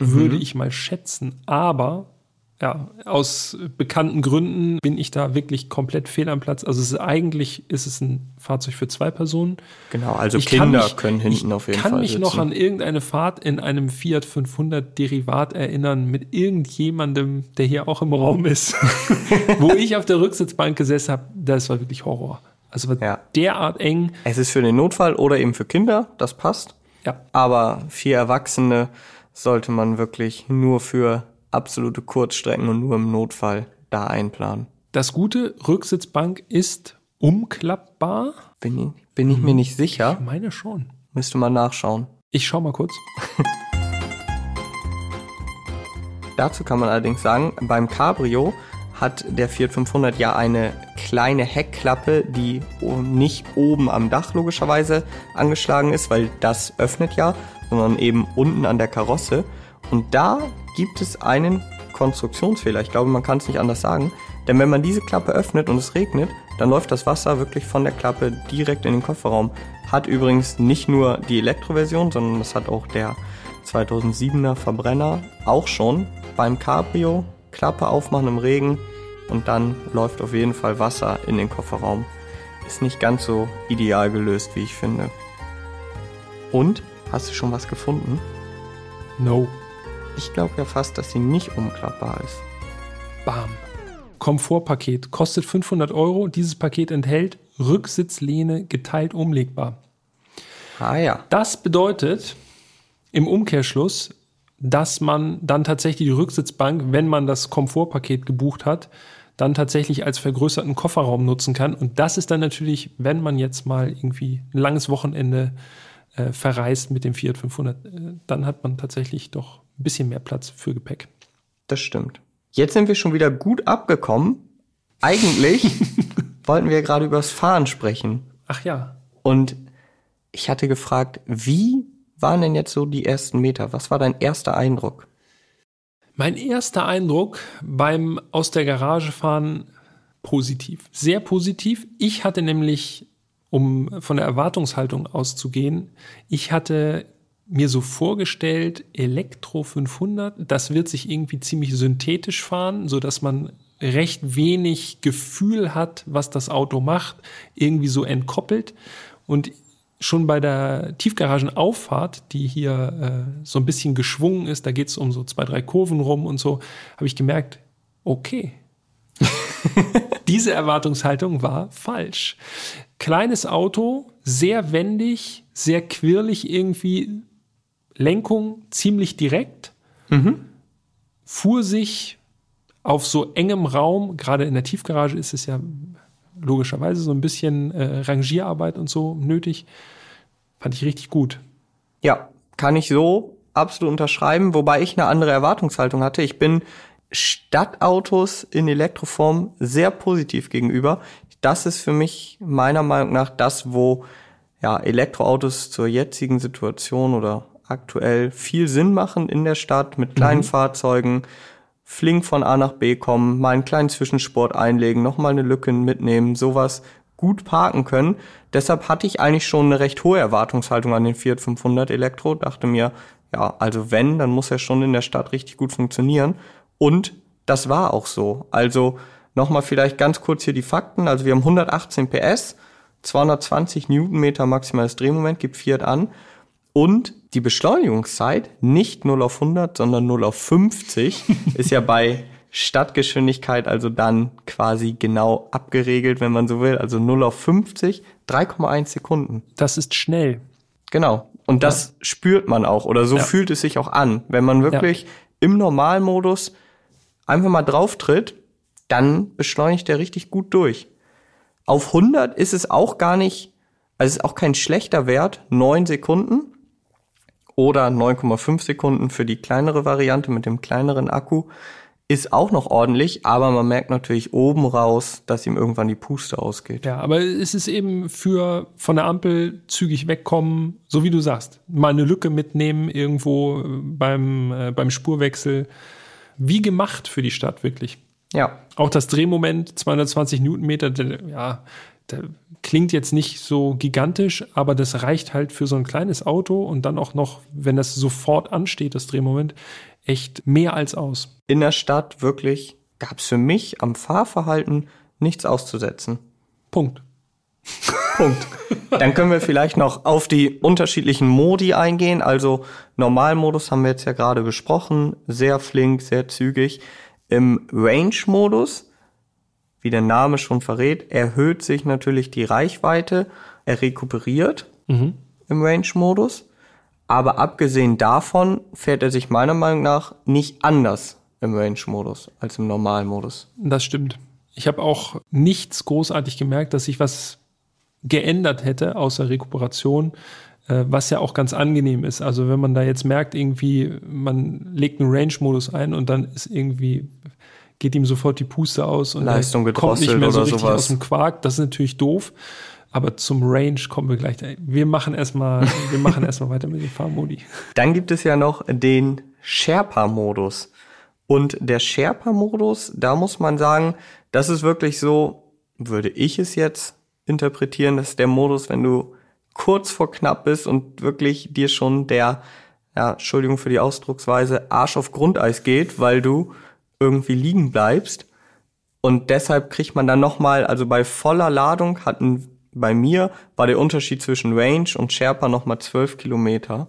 mhm. würde ich mal schätzen. Aber ja, aus bekannten Gründen bin ich da wirklich komplett fehl am Platz. Also ist, eigentlich ist es ein Fahrzeug für zwei Personen. Genau, also ich Kinder mich, können hinten auf jeden Fall. Ich kann mich sitzen. noch an irgendeine Fahrt in einem Fiat 500 Derivat erinnern mit irgendjemandem, der hier auch im Raum ist, wo ich auf der Rücksitzbank gesessen habe. Das war wirklich Horror. Also war ja. derart eng. Es ist für den Notfall oder eben für Kinder, das passt. Ja. Aber vier Erwachsene sollte man wirklich nur für absolute Kurzstrecken und nur im Notfall da einplanen. Das gute Rücksitzbank ist umklappbar. Bin ich, bin ich hm. mir nicht sicher. Ich meine schon. Müsste mal nachschauen. Ich schau mal kurz. Dazu kann man allerdings sagen, beim Cabrio hat der Fiat 500 ja eine kleine Heckklappe, die nicht oben am Dach logischerweise angeschlagen ist, weil das öffnet ja, sondern eben unten an der Karosse. Und da gibt es einen Konstruktionsfehler. Ich glaube, man kann es nicht anders sagen. Denn wenn man diese Klappe öffnet und es regnet, dann läuft das Wasser wirklich von der Klappe direkt in den Kofferraum. Hat übrigens nicht nur die Elektroversion, sondern das hat auch der 2007er Verbrenner auch schon. Beim Cabrio Klappe aufmachen im Regen und dann läuft auf jeden Fall Wasser in den Kofferraum. Ist nicht ganz so ideal gelöst, wie ich finde. Und? Hast du schon was gefunden? No. Ich glaube ja fast, dass sie nicht umklappbar ist. Bam. Komfortpaket kostet 500 Euro. Dieses Paket enthält Rücksitzlehne geteilt umlegbar. Ah ja. Das bedeutet im Umkehrschluss, dass man dann tatsächlich die Rücksitzbank, wenn man das Komfortpaket gebucht hat, dann tatsächlich als vergrößerten Kofferraum nutzen kann. Und das ist dann natürlich, wenn man jetzt mal irgendwie ein langes Wochenende äh, verreist mit dem Fiat 500, äh, dann hat man tatsächlich doch ein bisschen mehr Platz für Gepäck. Das stimmt. Jetzt sind wir schon wieder gut abgekommen. Eigentlich wollten wir gerade über das Fahren sprechen. Ach ja. Und ich hatte gefragt, wie waren denn jetzt so die ersten Meter? Was war dein erster Eindruck? Mein erster Eindruck beim aus der Garage fahren positiv, sehr positiv. Ich hatte nämlich, um von der Erwartungshaltung auszugehen, ich hatte mir so vorgestellt, Elektro 500, das wird sich irgendwie ziemlich synthetisch fahren, so dass man recht wenig Gefühl hat, was das Auto macht, irgendwie so entkoppelt. Und schon bei der Tiefgaragenauffahrt, die hier äh, so ein bisschen geschwungen ist, da geht es um so zwei, drei Kurven rum und so, habe ich gemerkt, okay. Diese Erwartungshaltung war falsch. Kleines Auto, sehr wendig, sehr quirlig irgendwie, Lenkung ziemlich direkt, mhm. fuhr sich auf so engem Raum, gerade in der Tiefgarage ist es ja logischerweise so ein bisschen äh, Rangierarbeit und so nötig. Fand ich richtig gut. Ja, kann ich so absolut unterschreiben, wobei ich eine andere Erwartungshaltung hatte. Ich bin Stadtautos in Elektroform sehr positiv gegenüber. Das ist für mich meiner Meinung nach das, wo ja, Elektroautos zur jetzigen Situation oder aktuell viel Sinn machen in der Stadt mit kleinen mhm. Fahrzeugen, flink von A nach B kommen, mal einen kleinen Zwischensport einlegen, nochmal eine Lücke mitnehmen, sowas gut parken können. Deshalb hatte ich eigentlich schon eine recht hohe Erwartungshaltung an den Fiat 500 Elektro, dachte mir, ja, also wenn, dann muss er schon in der Stadt richtig gut funktionieren. Und das war auch so. Also nochmal vielleicht ganz kurz hier die Fakten. Also wir haben 118 PS, 220 Newtonmeter maximales Drehmoment, gibt Fiat an. Und die Beschleunigungszeit, nicht 0 auf 100, sondern 0 auf 50, ist ja bei Stadtgeschwindigkeit also dann quasi genau abgeregelt, wenn man so will. Also 0 auf 50, 3,1 Sekunden. Das ist schnell. Genau. Und das ja. spürt man auch oder so ja. fühlt es sich auch an. Wenn man wirklich ja. im Normalmodus einfach mal drauf tritt, dann beschleunigt er richtig gut durch. Auf 100 ist es auch gar nicht, also es ist auch kein schlechter Wert, 9 Sekunden oder 9,5 Sekunden für die kleinere Variante mit dem kleineren Akku, ist auch noch ordentlich, aber man merkt natürlich oben raus, dass ihm irgendwann die Puste ausgeht. Ja, aber es ist eben für von der Ampel zügig wegkommen, so wie du sagst, mal eine Lücke mitnehmen irgendwo äh, beim, äh, beim Spurwechsel. Wie gemacht für die Stadt wirklich. Ja. Auch das Drehmoment 220 Newtonmeter, ja, klingt jetzt nicht so gigantisch, aber das reicht halt für so ein kleines Auto und dann auch noch, wenn das sofort ansteht, das Drehmoment, echt mehr als aus. In der Stadt wirklich gab es für mich am Fahrverhalten nichts auszusetzen. Punkt. Punkt. Dann können wir vielleicht noch auf die unterschiedlichen Modi eingehen. Also Normalmodus haben wir jetzt ja gerade besprochen. Sehr flink, sehr zügig. Im Range-Modus, wie der Name schon verrät, erhöht sich natürlich die Reichweite. Er rekuperiert Mhm. im Range-Modus. Aber abgesehen davon fährt er sich meiner Meinung nach nicht anders im Range-Modus als im Normalmodus. Das stimmt. Ich habe auch nichts großartig gemerkt, dass sich was geändert hätte außer Rekuperation, äh, was ja auch ganz angenehm ist. Also wenn man da jetzt merkt, irgendwie, man legt einen Range-Modus ein und dann ist irgendwie, geht ihm sofort die Puste aus und Leistung er kommt nicht mehr so richtig sowas. aus dem Quark. Das ist natürlich doof. Aber zum Range kommen wir gleich. Wir machen erstmal, wir machen erstmal weiter mit den Fahrmodi. Dann gibt es ja noch den Sherpa-Modus. Und der Sherpa-Modus, da muss man sagen, das ist wirklich so, würde ich es jetzt interpretieren, das ist der Modus, wenn du kurz vor knapp bist und wirklich dir schon der, ja, Entschuldigung für die Ausdrucksweise, Arsch auf Grundeis geht, weil du irgendwie liegen bleibst. Und deshalb kriegt man dann nochmal, also bei voller Ladung hatten bei mir, war der Unterschied zwischen Range und Sherpa nochmal 12 Kilometer.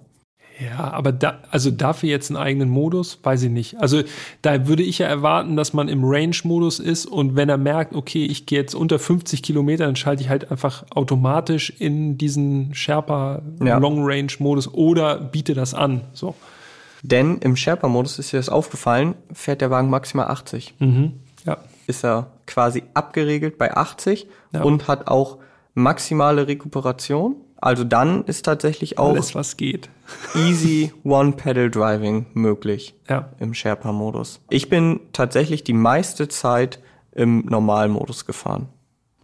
Ja, aber da, also dafür jetzt einen eigenen Modus, weiß ich nicht. Also da würde ich ja erwarten, dass man im Range-Modus ist und wenn er merkt, okay, ich gehe jetzt unter 50 Kilometer, dann schalte ich halt einfach automatisch in diesen Sherpa Ja. Long-Range-Modus oder biete das an. So. Denn im Sherpa-Modus ist dir das aufgefallen, fährt der Wagen maximal 80. Mhm. Ja. Ist er quasi abgeregelt bei 80 Ja. und hat auch maximale Rekuperation. Also dann ist tatsächlich auch Alles, was geht. easy One-Pedal-Driving möglich Ja. im Sherpa-Modus. Ich bin tatsächlich die meiste Zeit im Normalmodus gefahren.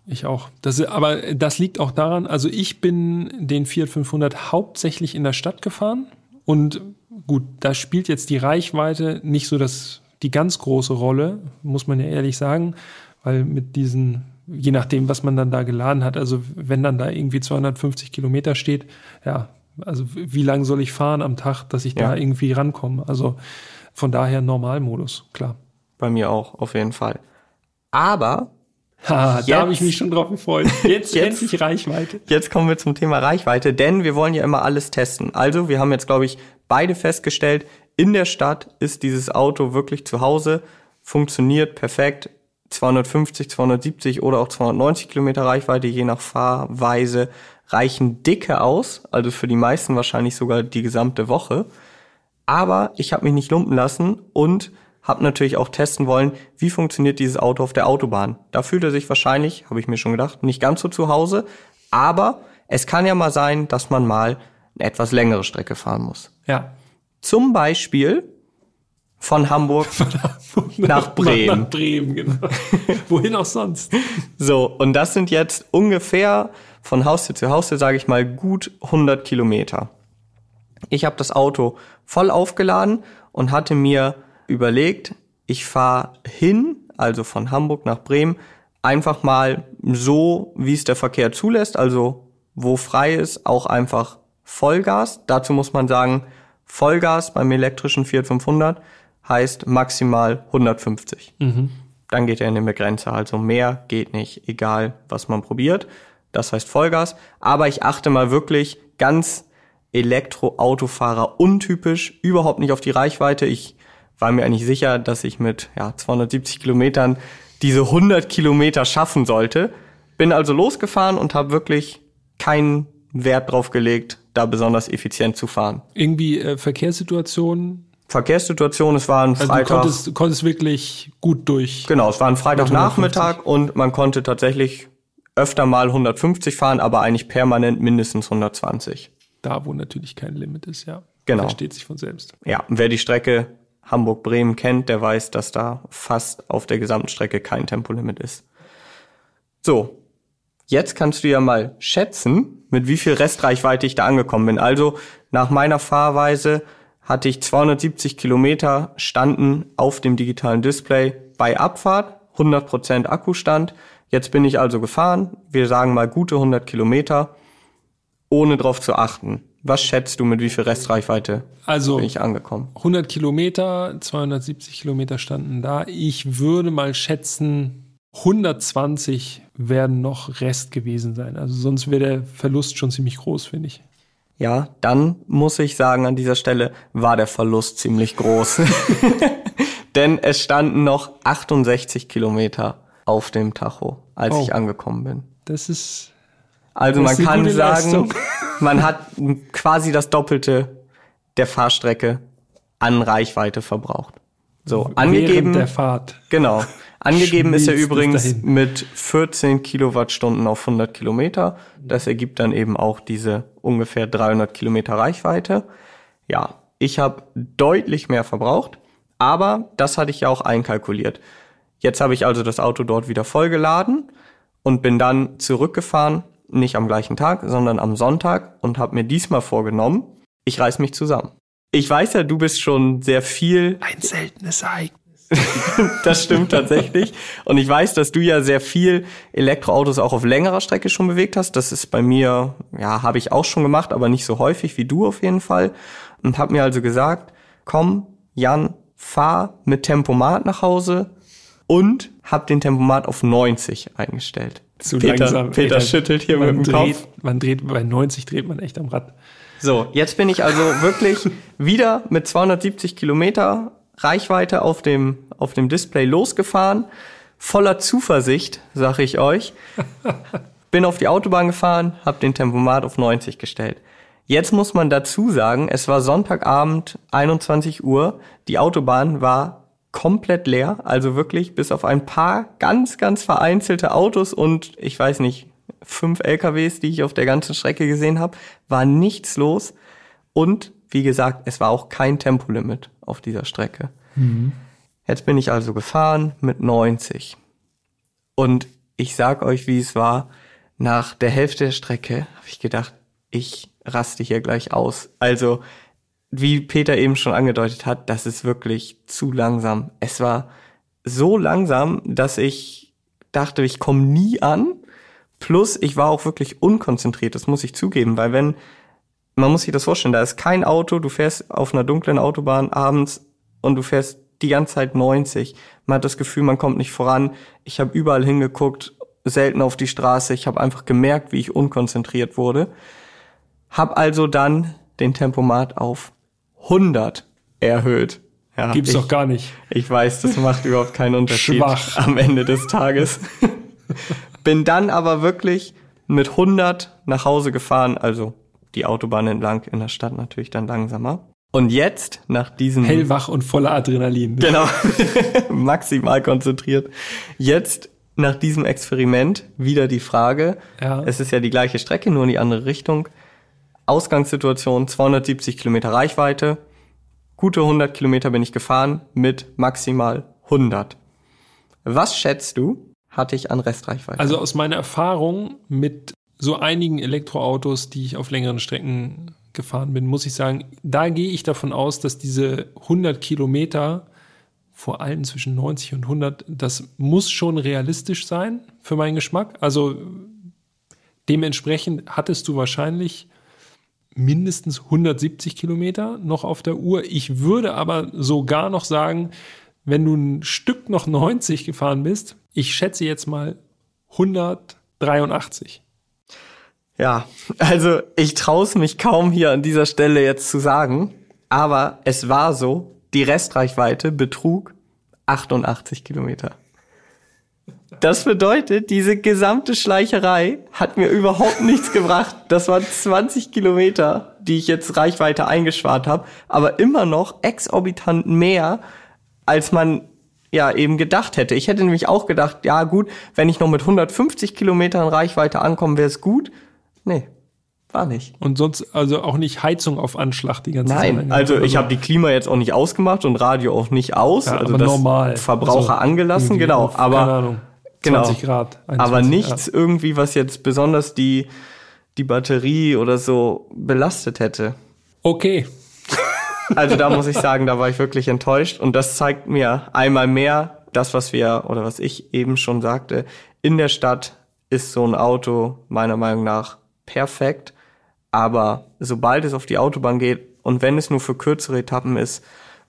Ich auch. Das, aber das liegt auch daran, also ich bin den Fiat 500 hauptsächlich in der Stadt gefahren und gut, da spielt jetzt die Reichweite nicht so das, die ganz große Rolle, muss man ja ehrlich sagen, weil mit diesen, je nachdem, was man dann da geladen hat, also wenn dann da irgendwie 250 Kilometer steht, ja, also wie lang soll ich fahren am Tag, dass ich da Ja. irgendwie rankomme? Also von daher Normalmodus, klar. Bei mir auch, auf jeden Fall. Aber Ha, Jetzt- da habe ich mich schon drauf gefreut. Jetzt, Jetzt- endlich Reichweite. Jetzt kommen wir zum Thema Reichweite, denn wir wollen ja immer alles testen. Also, wir haben jetzt, glaube ich, beide festgestellt, in der Stadt ist dieses Auto wirklich zu Hause, funktioniert perfekt. 250, 270 oder auch 290 Kilometer Reichweite, je nach Fahrweise, reichen dicke aus. Also für die meisten wahrscheinlich sogar die gesamte Woche. Aber ich habe mich nicht lumpen lassen und habe natürlich auch testen wollen, wie funktioniert dieses Auto auf der Autobahn. Da fühlt er sich wahrscheinlich, habe ich mir schon gedacht, nicht ganz so zu Hause. Aber es kann ja mal sein, dass man mal eine etwas längere Strecke fahren muss. Ja. Zum Beispiel von Hamburg nach Bremen. Nach Bremen, genau. Wohin auch sonst. So, und das sind jetzt ungefähr von Haustür zu Haustür, sage ich mal, gut 100 Kilometer. Ich habe das Auto voll aufgeladen und hatte mir überlegt, ich fahre hin, also von Hamburg nach Bremen, einfach mal so, wie es der Verkehr zulässt, also wo frei ist, auch einfach Vollgas. Dazu muss man sagen, Vollgas beim elektrischen Fiat 500 heißt maximal 150 dann geht er in den Begrenzer. Also mehr geht nicht, egal was man probiert. Das heißt Vollgas. Aber ich achte mal wirklich ganz Elektroautofahrer untypisch, überhaupt nicht auf die Reichweite. Ich war mir eigentlich sicher, dass ich mit ja, 270 Kilometern diese 100 Kilometer schaffen sollte. Bin also losgefahren und habe wirklich keinen Wert drauf gelegt, da besonders effizient zu fahren. Irgendwie äh, Verkehrssituationen. Verkehrssituation, es war ein Also du Freitag. konntest, du konntest wirklich gut durch. Genau, es war ein Freitagnachmittag und man konnte tatsächlich öfter mal 150 fahren, aber eigentlich permanent mindestens 120. Da, wo natürlich kein Limit ist, ja. Genau. Versteht sich von selbst. Ja, wer die Strecke Hamburg-Bremen kennt, der weiß, dass da fast auf der gesamten Strecke kein Tempolimit ist. So, jetzt kannst du ja mal schätzen, mit wie viel Restreichweite ich da angekommen bin. Also nach meiner Fahrweise hatte ich 270 Kilometer standen auf dem digitalen Display bei Abfahrt, 100% Akkustand. Jetzt bin ich also gefahren, wir sagen mal gute 100 Kilometer, ohne drauf zu achten. Was schätzt du, mit wie viel Restreichweite Also bin ich angekommen? 100 Kilometer, 270 Kilometer standen da. Ich würde mal schätzen, 120 werden noch Rest gewesen sein. Also sonst wäre der Verlust schon ziemlich groß, finde ich. Ja, dann muss ich sagen, an dieser Stelle war der Verlust ziemlich groß. Denn es standen noch 68 Kilometer auf dem Tacho, als Oh. ich angekommen bin. Das ist Also Das ist man eine kann sagen, man hat quasi das Doppelte der Fahrstrecke an Reichweite verbraucht. So, während angegeben, der Fahrt. genau. Angegeben ist er übrigens mit 14 Kilowattstunden auf 100 Kilometer. Das ergibt dann eben auch diese ungefähr 300 Kilometer Reichweite. Ja, ich habe deutlich mehr verbraucht, aber das hatte ich ja auch einkalkuliert. Jetzt habe ich also das Auto dort wieder vollgeladen und bin dann zurückgefahren, nicht am gleichen Tag, sondern am Sonntag und habe mir diesmal vorgenommen, ich reiß mich zusammen. Ich weiß ja, du bist schon sehr viel Ein seltenes Ereignis. das stimmt tatsächlich. Und ich weiß, dass du ja sehr viel Elektroautos auch auf längerer Strecke schon bewegt hast. Das ist bei mir, ja, habe ich auch schon gemacht, aber nicht so häufig wie du auf jeden Fall. Und habe mir also gesagt, komm, Jan, fahr mit Tempomat nach Hause und hab den Tempomat auf 90 eingestellt. Zu Peter, langsam. Peter Ey, schüttelt hier man mit dem dreht, Kopf. Man dreht, bei 90 dreht man echt am Rad. So, jetzt bin ich also wirklich wieder mit 270 Kilometer Reichweite auf dem, auf dem Display losgefahren. Voller Zuversicht, sag ich euch. Bin auf die Autobahn gefahren, habe den Tempomat auf 90 gestellt. Jetzt muss man dazu sagen, es war Sonntagabend, 21 Uhr. Die Autobahn war komplett leer, also wirklich bis auf ein paar ganz, ganz vereinzelte Autos und ich weiß nicht, fünf LKWs, die ich auf der ganzen Strecke gesehen habe, war nichts los. Und wie gesagt, es war auch kein Tempolimit auf dieser Strecke. Jetzt bin ich also gefahren mit 90. Und ich sag euch, wie es war. Nach der Hälfte der Strecke habe ich gedacht, ich raste hier gleich aus. Also, wie Peter eben schon angedeutet hat, das ist wirklich zu langsam. Es war so langsam, dass ich dachte, ich komme nie an. Plus, ich war auch wirklich unkonzentriert, das muss ich zugeben, weil wenn, man muss sich das vorstellen, da ist kein Auto, du fährst auf einer dunklen Autobahn abends und du fährst die ganze Zeit 90. Man hat das Gefühl, man kommt nicht voran. Ich habe überall hingeguckt, selten auf die Straße. Ich habe einfach gemerkt, wie ich unkonzentriert wurde. Hab also dann den Tempomat auf 100 erhöht. Ja, Gibt's ich, doch gar nicht. ich weiß, das macht überhaupt keinen Unterschied Schwach. am Ende des Tages. Bin dann aber wirklich mit 100 nach Hause gefahren, also die Autobahn entlang, in der Stadt natürlich dann langsamer. Und jetzt, nach diesem... Hellwach und voller Adrenalin. Genau, maximal konzentriert. Jetzt, nach diesem Experiment, wieder die Frage, Ja. es ist ja die gleiche Strecke, nur in die andere Richtung. Ausgangssituation, 270 Kilometer Reichweite, gute 100 Kilometer bin ich gefahren mit maximal 100. Was schätzt du, hatte ich an Restreichweite? Also aus meiner Erfahrung mit so einigen Elektroautos, die ich auf längeren Strecken gefahren bin, muss ich sagen, da gehe ich davon aus, dass diese 100 Kilometer, vor allem zwischen 90 und 100, das muss schon realistisch sein für meinen Geschmack. Also dementsprechend hattest du wahrscheinlich mindestens 170 Kilometer noch auf der Uhr. Ich würde aber sogar noch sagen, wenn du ein Stück noch 90 gefahren bist, ich schätze jetzt mal 183. Ja, also ich traue mich kaum hier an dieser Stelle jetzt zu sagen, aber es war so, die Restreichweite betrug 88 Kilometer. Das bedeutet, diese gesamte Schleicherei hat mir überhaupt nichts gebracht. Das waren 20 Kilometer, die ich jetzt Reichweite eingespart habe, aber immer noch exorbitant mehr, als man ja eben gedacht hätte. Ich hätte nämlich auch gedacht, ja gut, wenn ich noch mit 150 Kilometern Reichweite ankomme, wäre es gut. Nee, war nicht. Und sonst also auch nicht Heizung auf Anschlag die ganze Zeit. Nein, also ich habe die Klima jetzt auch nicht ausgemacht und Radio auch nicht aus. Ja, also aber das normal. Verbraucher Also angelassen, genau. auf, aber keine Ahnung, genau. 20 Grad. aber 21, nichts irgendwie, was jetzt besonders die die Batterie oder so belastet hätte. Okay. Also da muss ich sagen, da war ich wirklich enttäuscht und das zeigt mir einmal mehr das, was wir oder was ich eben schon sagte. In der Stadt ist so ein Auto meiner Meinung nach perfekt, aber sobald es auf die Autobahn geht und wenn es nur für kürzere Etappen ist,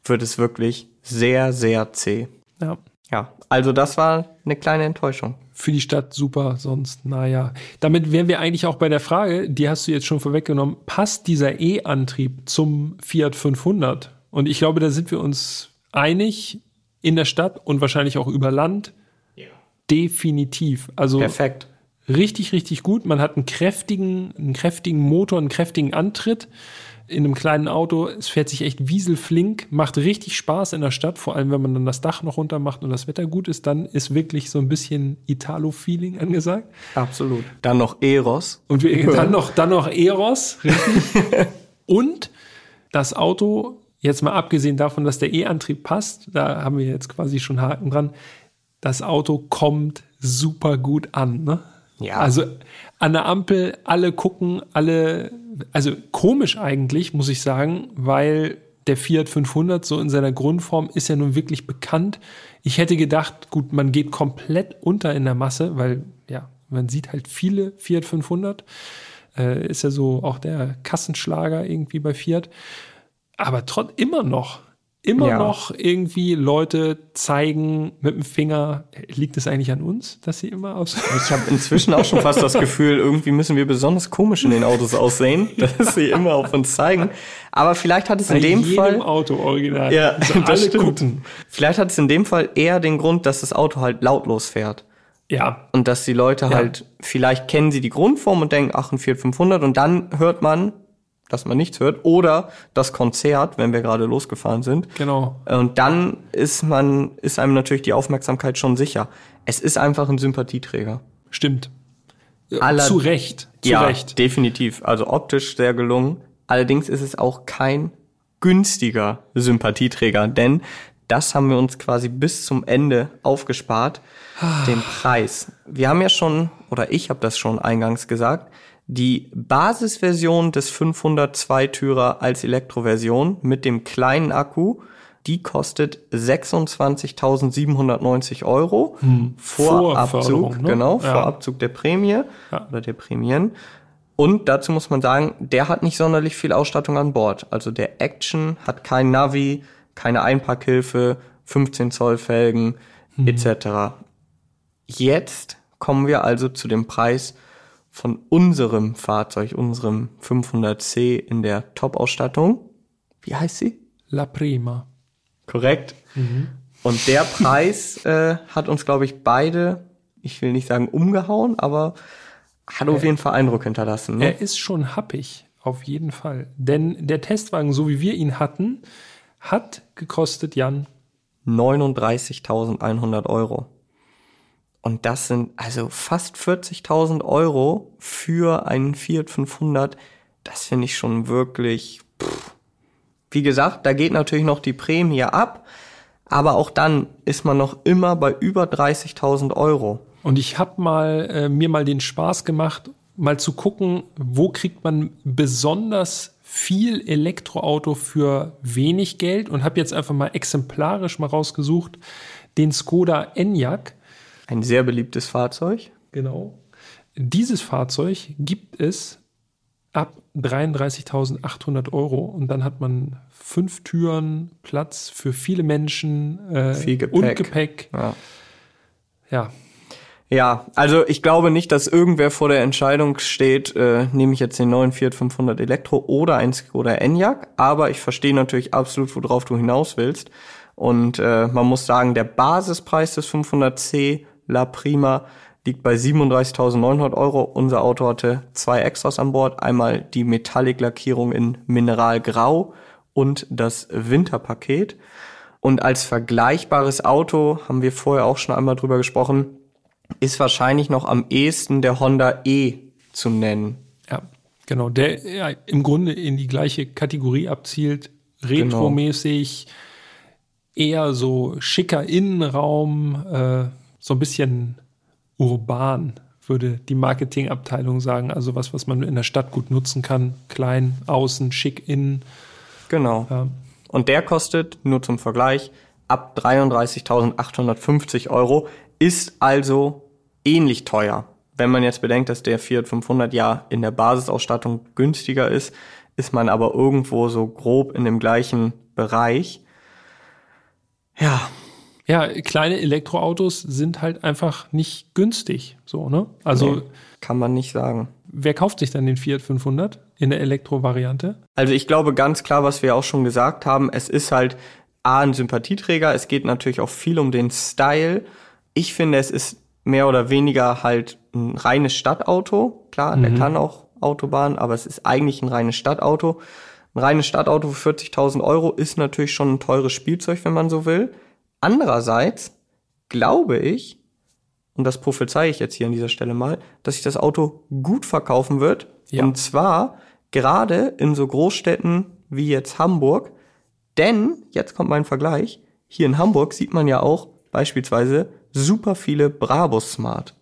wird es wirklich sehr, sehr zäh. Ja. Ja, also das war eine kleine Enttäuschung. Für die Stadt super, sonst, naja. Damit wären wir eigentlich auch bei der Frage, die hast du jetzt schon vorweggenommen, passt dieser E-Antrieb zum Fiat 500? Und ich glaube, da sind wir uns einig in der Stadt und wahrscheinlich auch über Land. Ja. Definitiv. Also Perfekt. Richtig, richtig gut. Man hat einen kräftigen, einen kräftigen Motor, einen kräftigen Antritt in einem kleinen Auto. Es fährt sich echt wieselflink, macht richtig Spaß in der Stadt, vor allem wenn man dann das Dach noch runter macht und das Wetter gut ist, dann ist wirklich so ein bisschen Italo-Feeling angesagt. Absolut. Dann noch Eros. Und wir, dann noch, dann noch Eros, richtig. und das Auto, jetzt mal abgesehen davon, dass der E-Antrieb passt, da haben wir jetzt quasi schon Haken dran, das Auto kommt super gut an, ne? Ja. Also an der Ampel, alle gucken, alle, also komisch eigentlich, muss ich sagen, weil der Fiat 500 so in seiner Grundform ist ja nun wirklich bekannt. Ich hätte gedacht, gut, man geht komplett unter in der Masse, weil ja, man sieht halt viele Fiat 500. Äh, ist ja so auch der Kassenschlager irgendwie bei Fiat. Aber trotz immer noch, immer Ja. noch irgendwie Leute zeigen mit dem Finger, liegt es eigentlich an uns, dass sie immer aus. Ich habe inzwischen auch schon fast das Gefühl, irgendwie müssen wir besonders komisch in den Autos aussehen, dass sie immer auf uns zeigen. Aber vielleicht hat es in Bei dem jedem Fall, Auto original. ja, Also das alle stimmt. gucken. Vielleicht hat es in dem Fall eher den Grund, dass das Auto halt lautlos fährt Ja, und dass die Leute Ja. halt vielleicht kennen sie die Grundform und denken, ach ein Fiat 500 und dann hört man, dass man nichts hört oder das Konzert, wenn wir gerade losgefahren sind. genau. Und dann ist man, ist einem natürlich die Aufmerksamkeit schon sicher. Es ist einfach ein Sympathieträger. Stimmt. Aller- zu Recht. Zu ja, Recht. definitiv. Also optisch sehr gelungen. Allerdings ist es auch kein günstiger Sympathieträger, denn das haben wir uns quasi bis zum Ende aufgespart, den Preis. Wir haben ja schon, oder ich habe das schon eingangs gesagt, die Basisversion des 502-Türer als Elektroversion mit dem kleinen Akku, die kostet 26.790 Euro vor Vor Abzug, ne? genau, Ja. vor Abzug der Prämie Ja. oder der Prämien. Und dazu muss man sagen, der hat nicht sonderlich viel Ausstattung an Bord. Also der Action hat kein Navi, keine Einparkhilfe, 15 Zoll Felgen etc. Jetzt kommen wir also zu dem Preis von unserem Fahrzeug, unserem 500C in der Top-Ausstattung. Wie heißt sie? La Prima. Korrekt. Und der Preis äh, hat uns, glaube ich, beide, ich will nicht sagen umgehauen, aber hat auf jeden Fall Eindruck hinterlassen. Ne? Er ist schon happig, auf jeden Fall. Denn der Testwagen, so wie wir ihn hatten, hat gekostet, Jan, 39.100 Euro. Und das sind also fast 40.000 Euro für einen Fiat 500. Das finde ich schon wirklich. Pff. Wie gesagt, da geht natürlich noch die Prämie ab, aber auch dann ist man noch immer bei über 30.000 Euro. Und ich habe mal äh, mir mal den Spaß gemacht, mal zu gucken, wo kriegt man besonders viel Elektroauto für wenig Geld und habe jetzt einfach mal exemplarisch mal rausgesucht den Skoda Enyaq. Ein sehr beliebtes Fahrzeug. Genau. Dieses Fahrzeug gibt es ab 33.800 Euro und dann hat man fünf Türen, Platz für viele Menschen äh, Viel Gepäck. und Gepäck. Ja. Ja, Ja, also ich glaube nicht, dass irgendwer vor der Entscheidung steht, äh, nehme ich jetzt den neuen Fiat 500 Elektro oder ein Skoda Enyaq, aber ich verstehe natürlich absolut, worauf du hinaus willst. Und äh, man muss sagen, der Basispreis des 500C La Prima liegt bei 37.900 Euro. Unser Auto hatte zwei Extras an Bord. Einmal die Metallic-Lackierung in Mineralgrau und das Winterpaket. Und als vergleichbares Auto, haben wir vorher auch schon einmal drüber gesprochen, ist wahrscheinlich noch am ehesten der Honda E zu nennen. ja. Genau, der ja, im Grunde in die gleiche Kategorie abzielt, retromäßig, eher so schicker Innenraum, äh, so ein bisschen urban, würde die Marketingabteilung sagen. Also was, was man in der Stadt gut nutzen kann. Klein, außen, schick, innen. Genau. Ja. Und der kostet, nur zum Vergleich, ab 33.850 Euro, ist also ähnlich teuer. Wenn man jetzt bedenkt, dass der Fiat 500 ja in der Basisausstattung günstiger ist, ist man aber irgendwo so grob in dem gleichen Bereich. Ja, Ja, kleine Elektroautos sind halt einfach nicht günstig. So, ne? Also, nee, kann man nicht sagen. wer kauft sich dann den Fiat 500 in der Elektrovariante? Also ich glaube ganz klar, was wir auch schon gesagt haben, es ist halt A, ein Sympathieträger, es geht natürlich auch viel um den Style. Ich finde, es ist mehr oder weniger halt ein reines Stadtauto. Klar, der kann auch Autobahn, aber es ist eigentlich ein reines Stadtauto. Ein reines Stadtauto für 40.000 Euro ist natürlich schon ein teures Spielzeug, wenn man so will. Andererseits glaube ich, und das prophezeie ich jetzt hier an dieser Stelle mal, dass sich das Auto gut verkaufen wird. Ja. Und zwar gerade in so Großstädten wie jetzt Hamburg. Denn, jetzt kommt mein Vergleich, hier in Hamburg sieht man ja auch beispielsweise super viele Brabus Smart.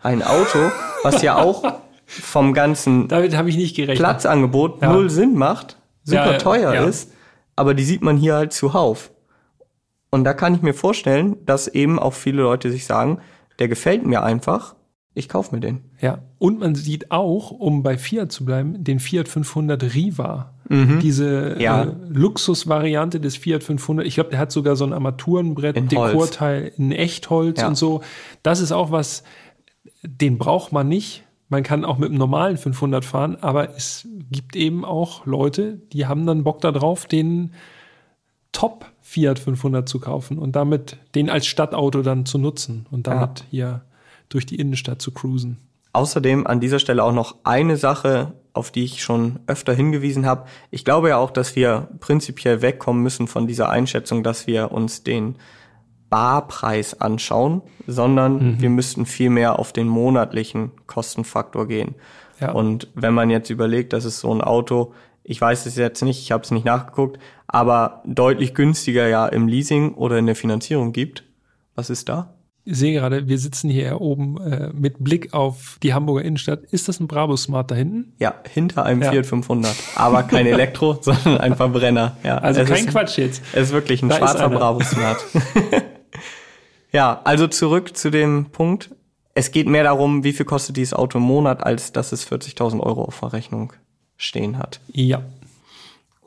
Ein Auto, was ja auch vom ganzen Damit habe ich nicht gerechnet. Platzangebot Ja. null Sinn macht, super Ja, teuer ist, aber die sieht man hier halt zuhauf. Und da kann ich mir vorstellen, dass eben auch viele Leute sich sagen, der gefällt mir einfach, ich kauf mir den. Ja, und man sieht auch, um bei Fiat zu bleiben, den Fiat 500 Riva. Diese Ja. äh, Luxusvariante des Fiat 500. Ich glaube, der hat sogar so ein Armaturenbrett, In Holz. Dekorteil in Echtholz Ja. und so. Das ist auch was, den braucht man nicht. Man kann auch mit einem normalen 500 fahren, aber es gibt eben auch Leute, die haben dann Bock darauf, den Top Fiat 500 zu kaufen und damit den als Stadtauto dann zu nutzen und damit hier durch die Innenstadt zu cruisen. Außerdem an dieser Stelle auch noch eine Sache, auf die ich schon öfter hingewiesen habe. Ich glaube ja auch, dass wir prinzipiell wegkommen müssen von dieser Einschätzung, dass wir uns den Barpreis anschauen, sondern wir müssten viel mehr auf den monatlichen Kostenfaktor gehen. Ja. Und wenn man jetzt überlegt, dass es so ein Auto, ich weiß es jetzt nicht, ich habe es nicht nachgeguckt, aber deutlich günstiger ja im Leasing oder in der Finanzierung gibt, was ist da? Ich sehe gerade, wir sitzen hier oben äh, mit Blick auf die Hamburger Innenstadt. Ist das ein Bravo Smart da hinten? Ja, hinter einem Ja. Fiat 500. Aber kein Elektro, sondern ein Verbrenner. Ja, Also kein ist, Quatsch jetzt. Es ist wirklich ein Da schwarzer. Bravo Smart. ja, also zurück zu dem Punkt. Es geht mehr darum, wie viel kostet dieses Auto im Monat, als dass es 40.000 Euro auf der Rechnung stehen hat. Ja.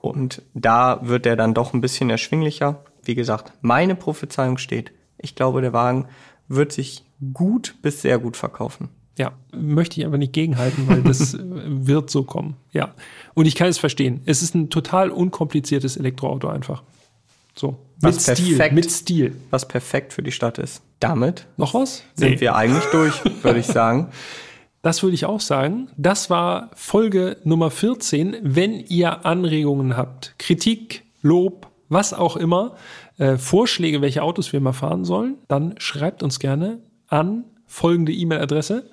Und da wird er dann doch ein bisschen erschwinglicher. Wie gesagt, meine Prophezeiung steht. Ich glaube, der Wagen wird sich gut bis sehr gut verkaufen. Ja, möchte ich aber nicht gegenhalten, weil das äh, wird so kommen. Ja. Und ich kann es verstehen. Es ist ein total unkompliziertes Elektroauto einfach. So. Mit Was Stil. perfekt- Mit Stil. Was perfekt für die Stadt ist. Damit Noch was? sind wir eigentlich durch, würde ich sagen. Das würde ich auch sagen. Das war Folge Nummer 14. Wenn ihr Anregungen habt, Kritik, Lob, was auch immer, äh, Vorschläge, welche Autos wir mal fahren sollen, dann schreibt uns gerne an folgende E-Mail-Adresse.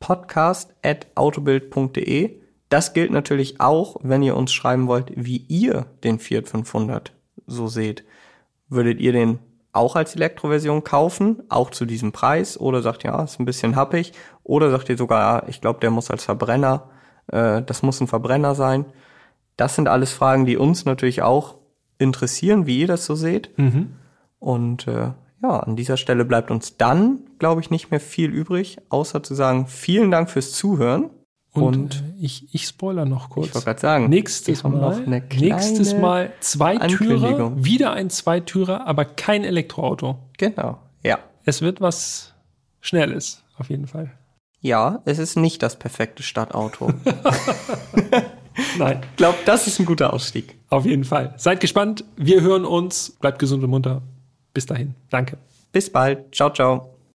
podcast.autobild.de. Das gilt natürlich auch, wenn ihr uns schreiben wollt, wie ihr den Fiat 500 so seht. Würdet ihr den auch als Elektroversion kaufen, auch zu diesem Preis? Oder sagt ja, ist ein bisschen happig? Oder sagt ihr sogar, ja, ich glaube, der muss als Verbrenner, äh, das muss ein Verbrenner sein? Das sind alles Fragen, die uns natürlich auch interessieren, wie ihr das so seht. Und äh, ja, an dieser Stelle bleibt uns dann, glaube ich, nicht mehr viel übrig, außer zu sagen, vielen Dank fürs Zuhören. Und, Und, äh, ich, ich spoiler noch kurz. ich wollte gerade sagen, Nächstes Mal, nächstes Mal Zweitürer, Ankündigung. wieder ein Zweitürer, aber kein Elektroauto. Genau, ja. Es wird was Schnelles, auf jeden Fall. Ja, es ist nicht das perfekte Stadtauto. Nein, ich glaube, das ist ein guter Ausstieg. auf jeden Fall. Seid gespannt. Wir hören uns. Bleibt gesund und munter. Bis dahin. Danke. Bis bald. Ciao, ciao.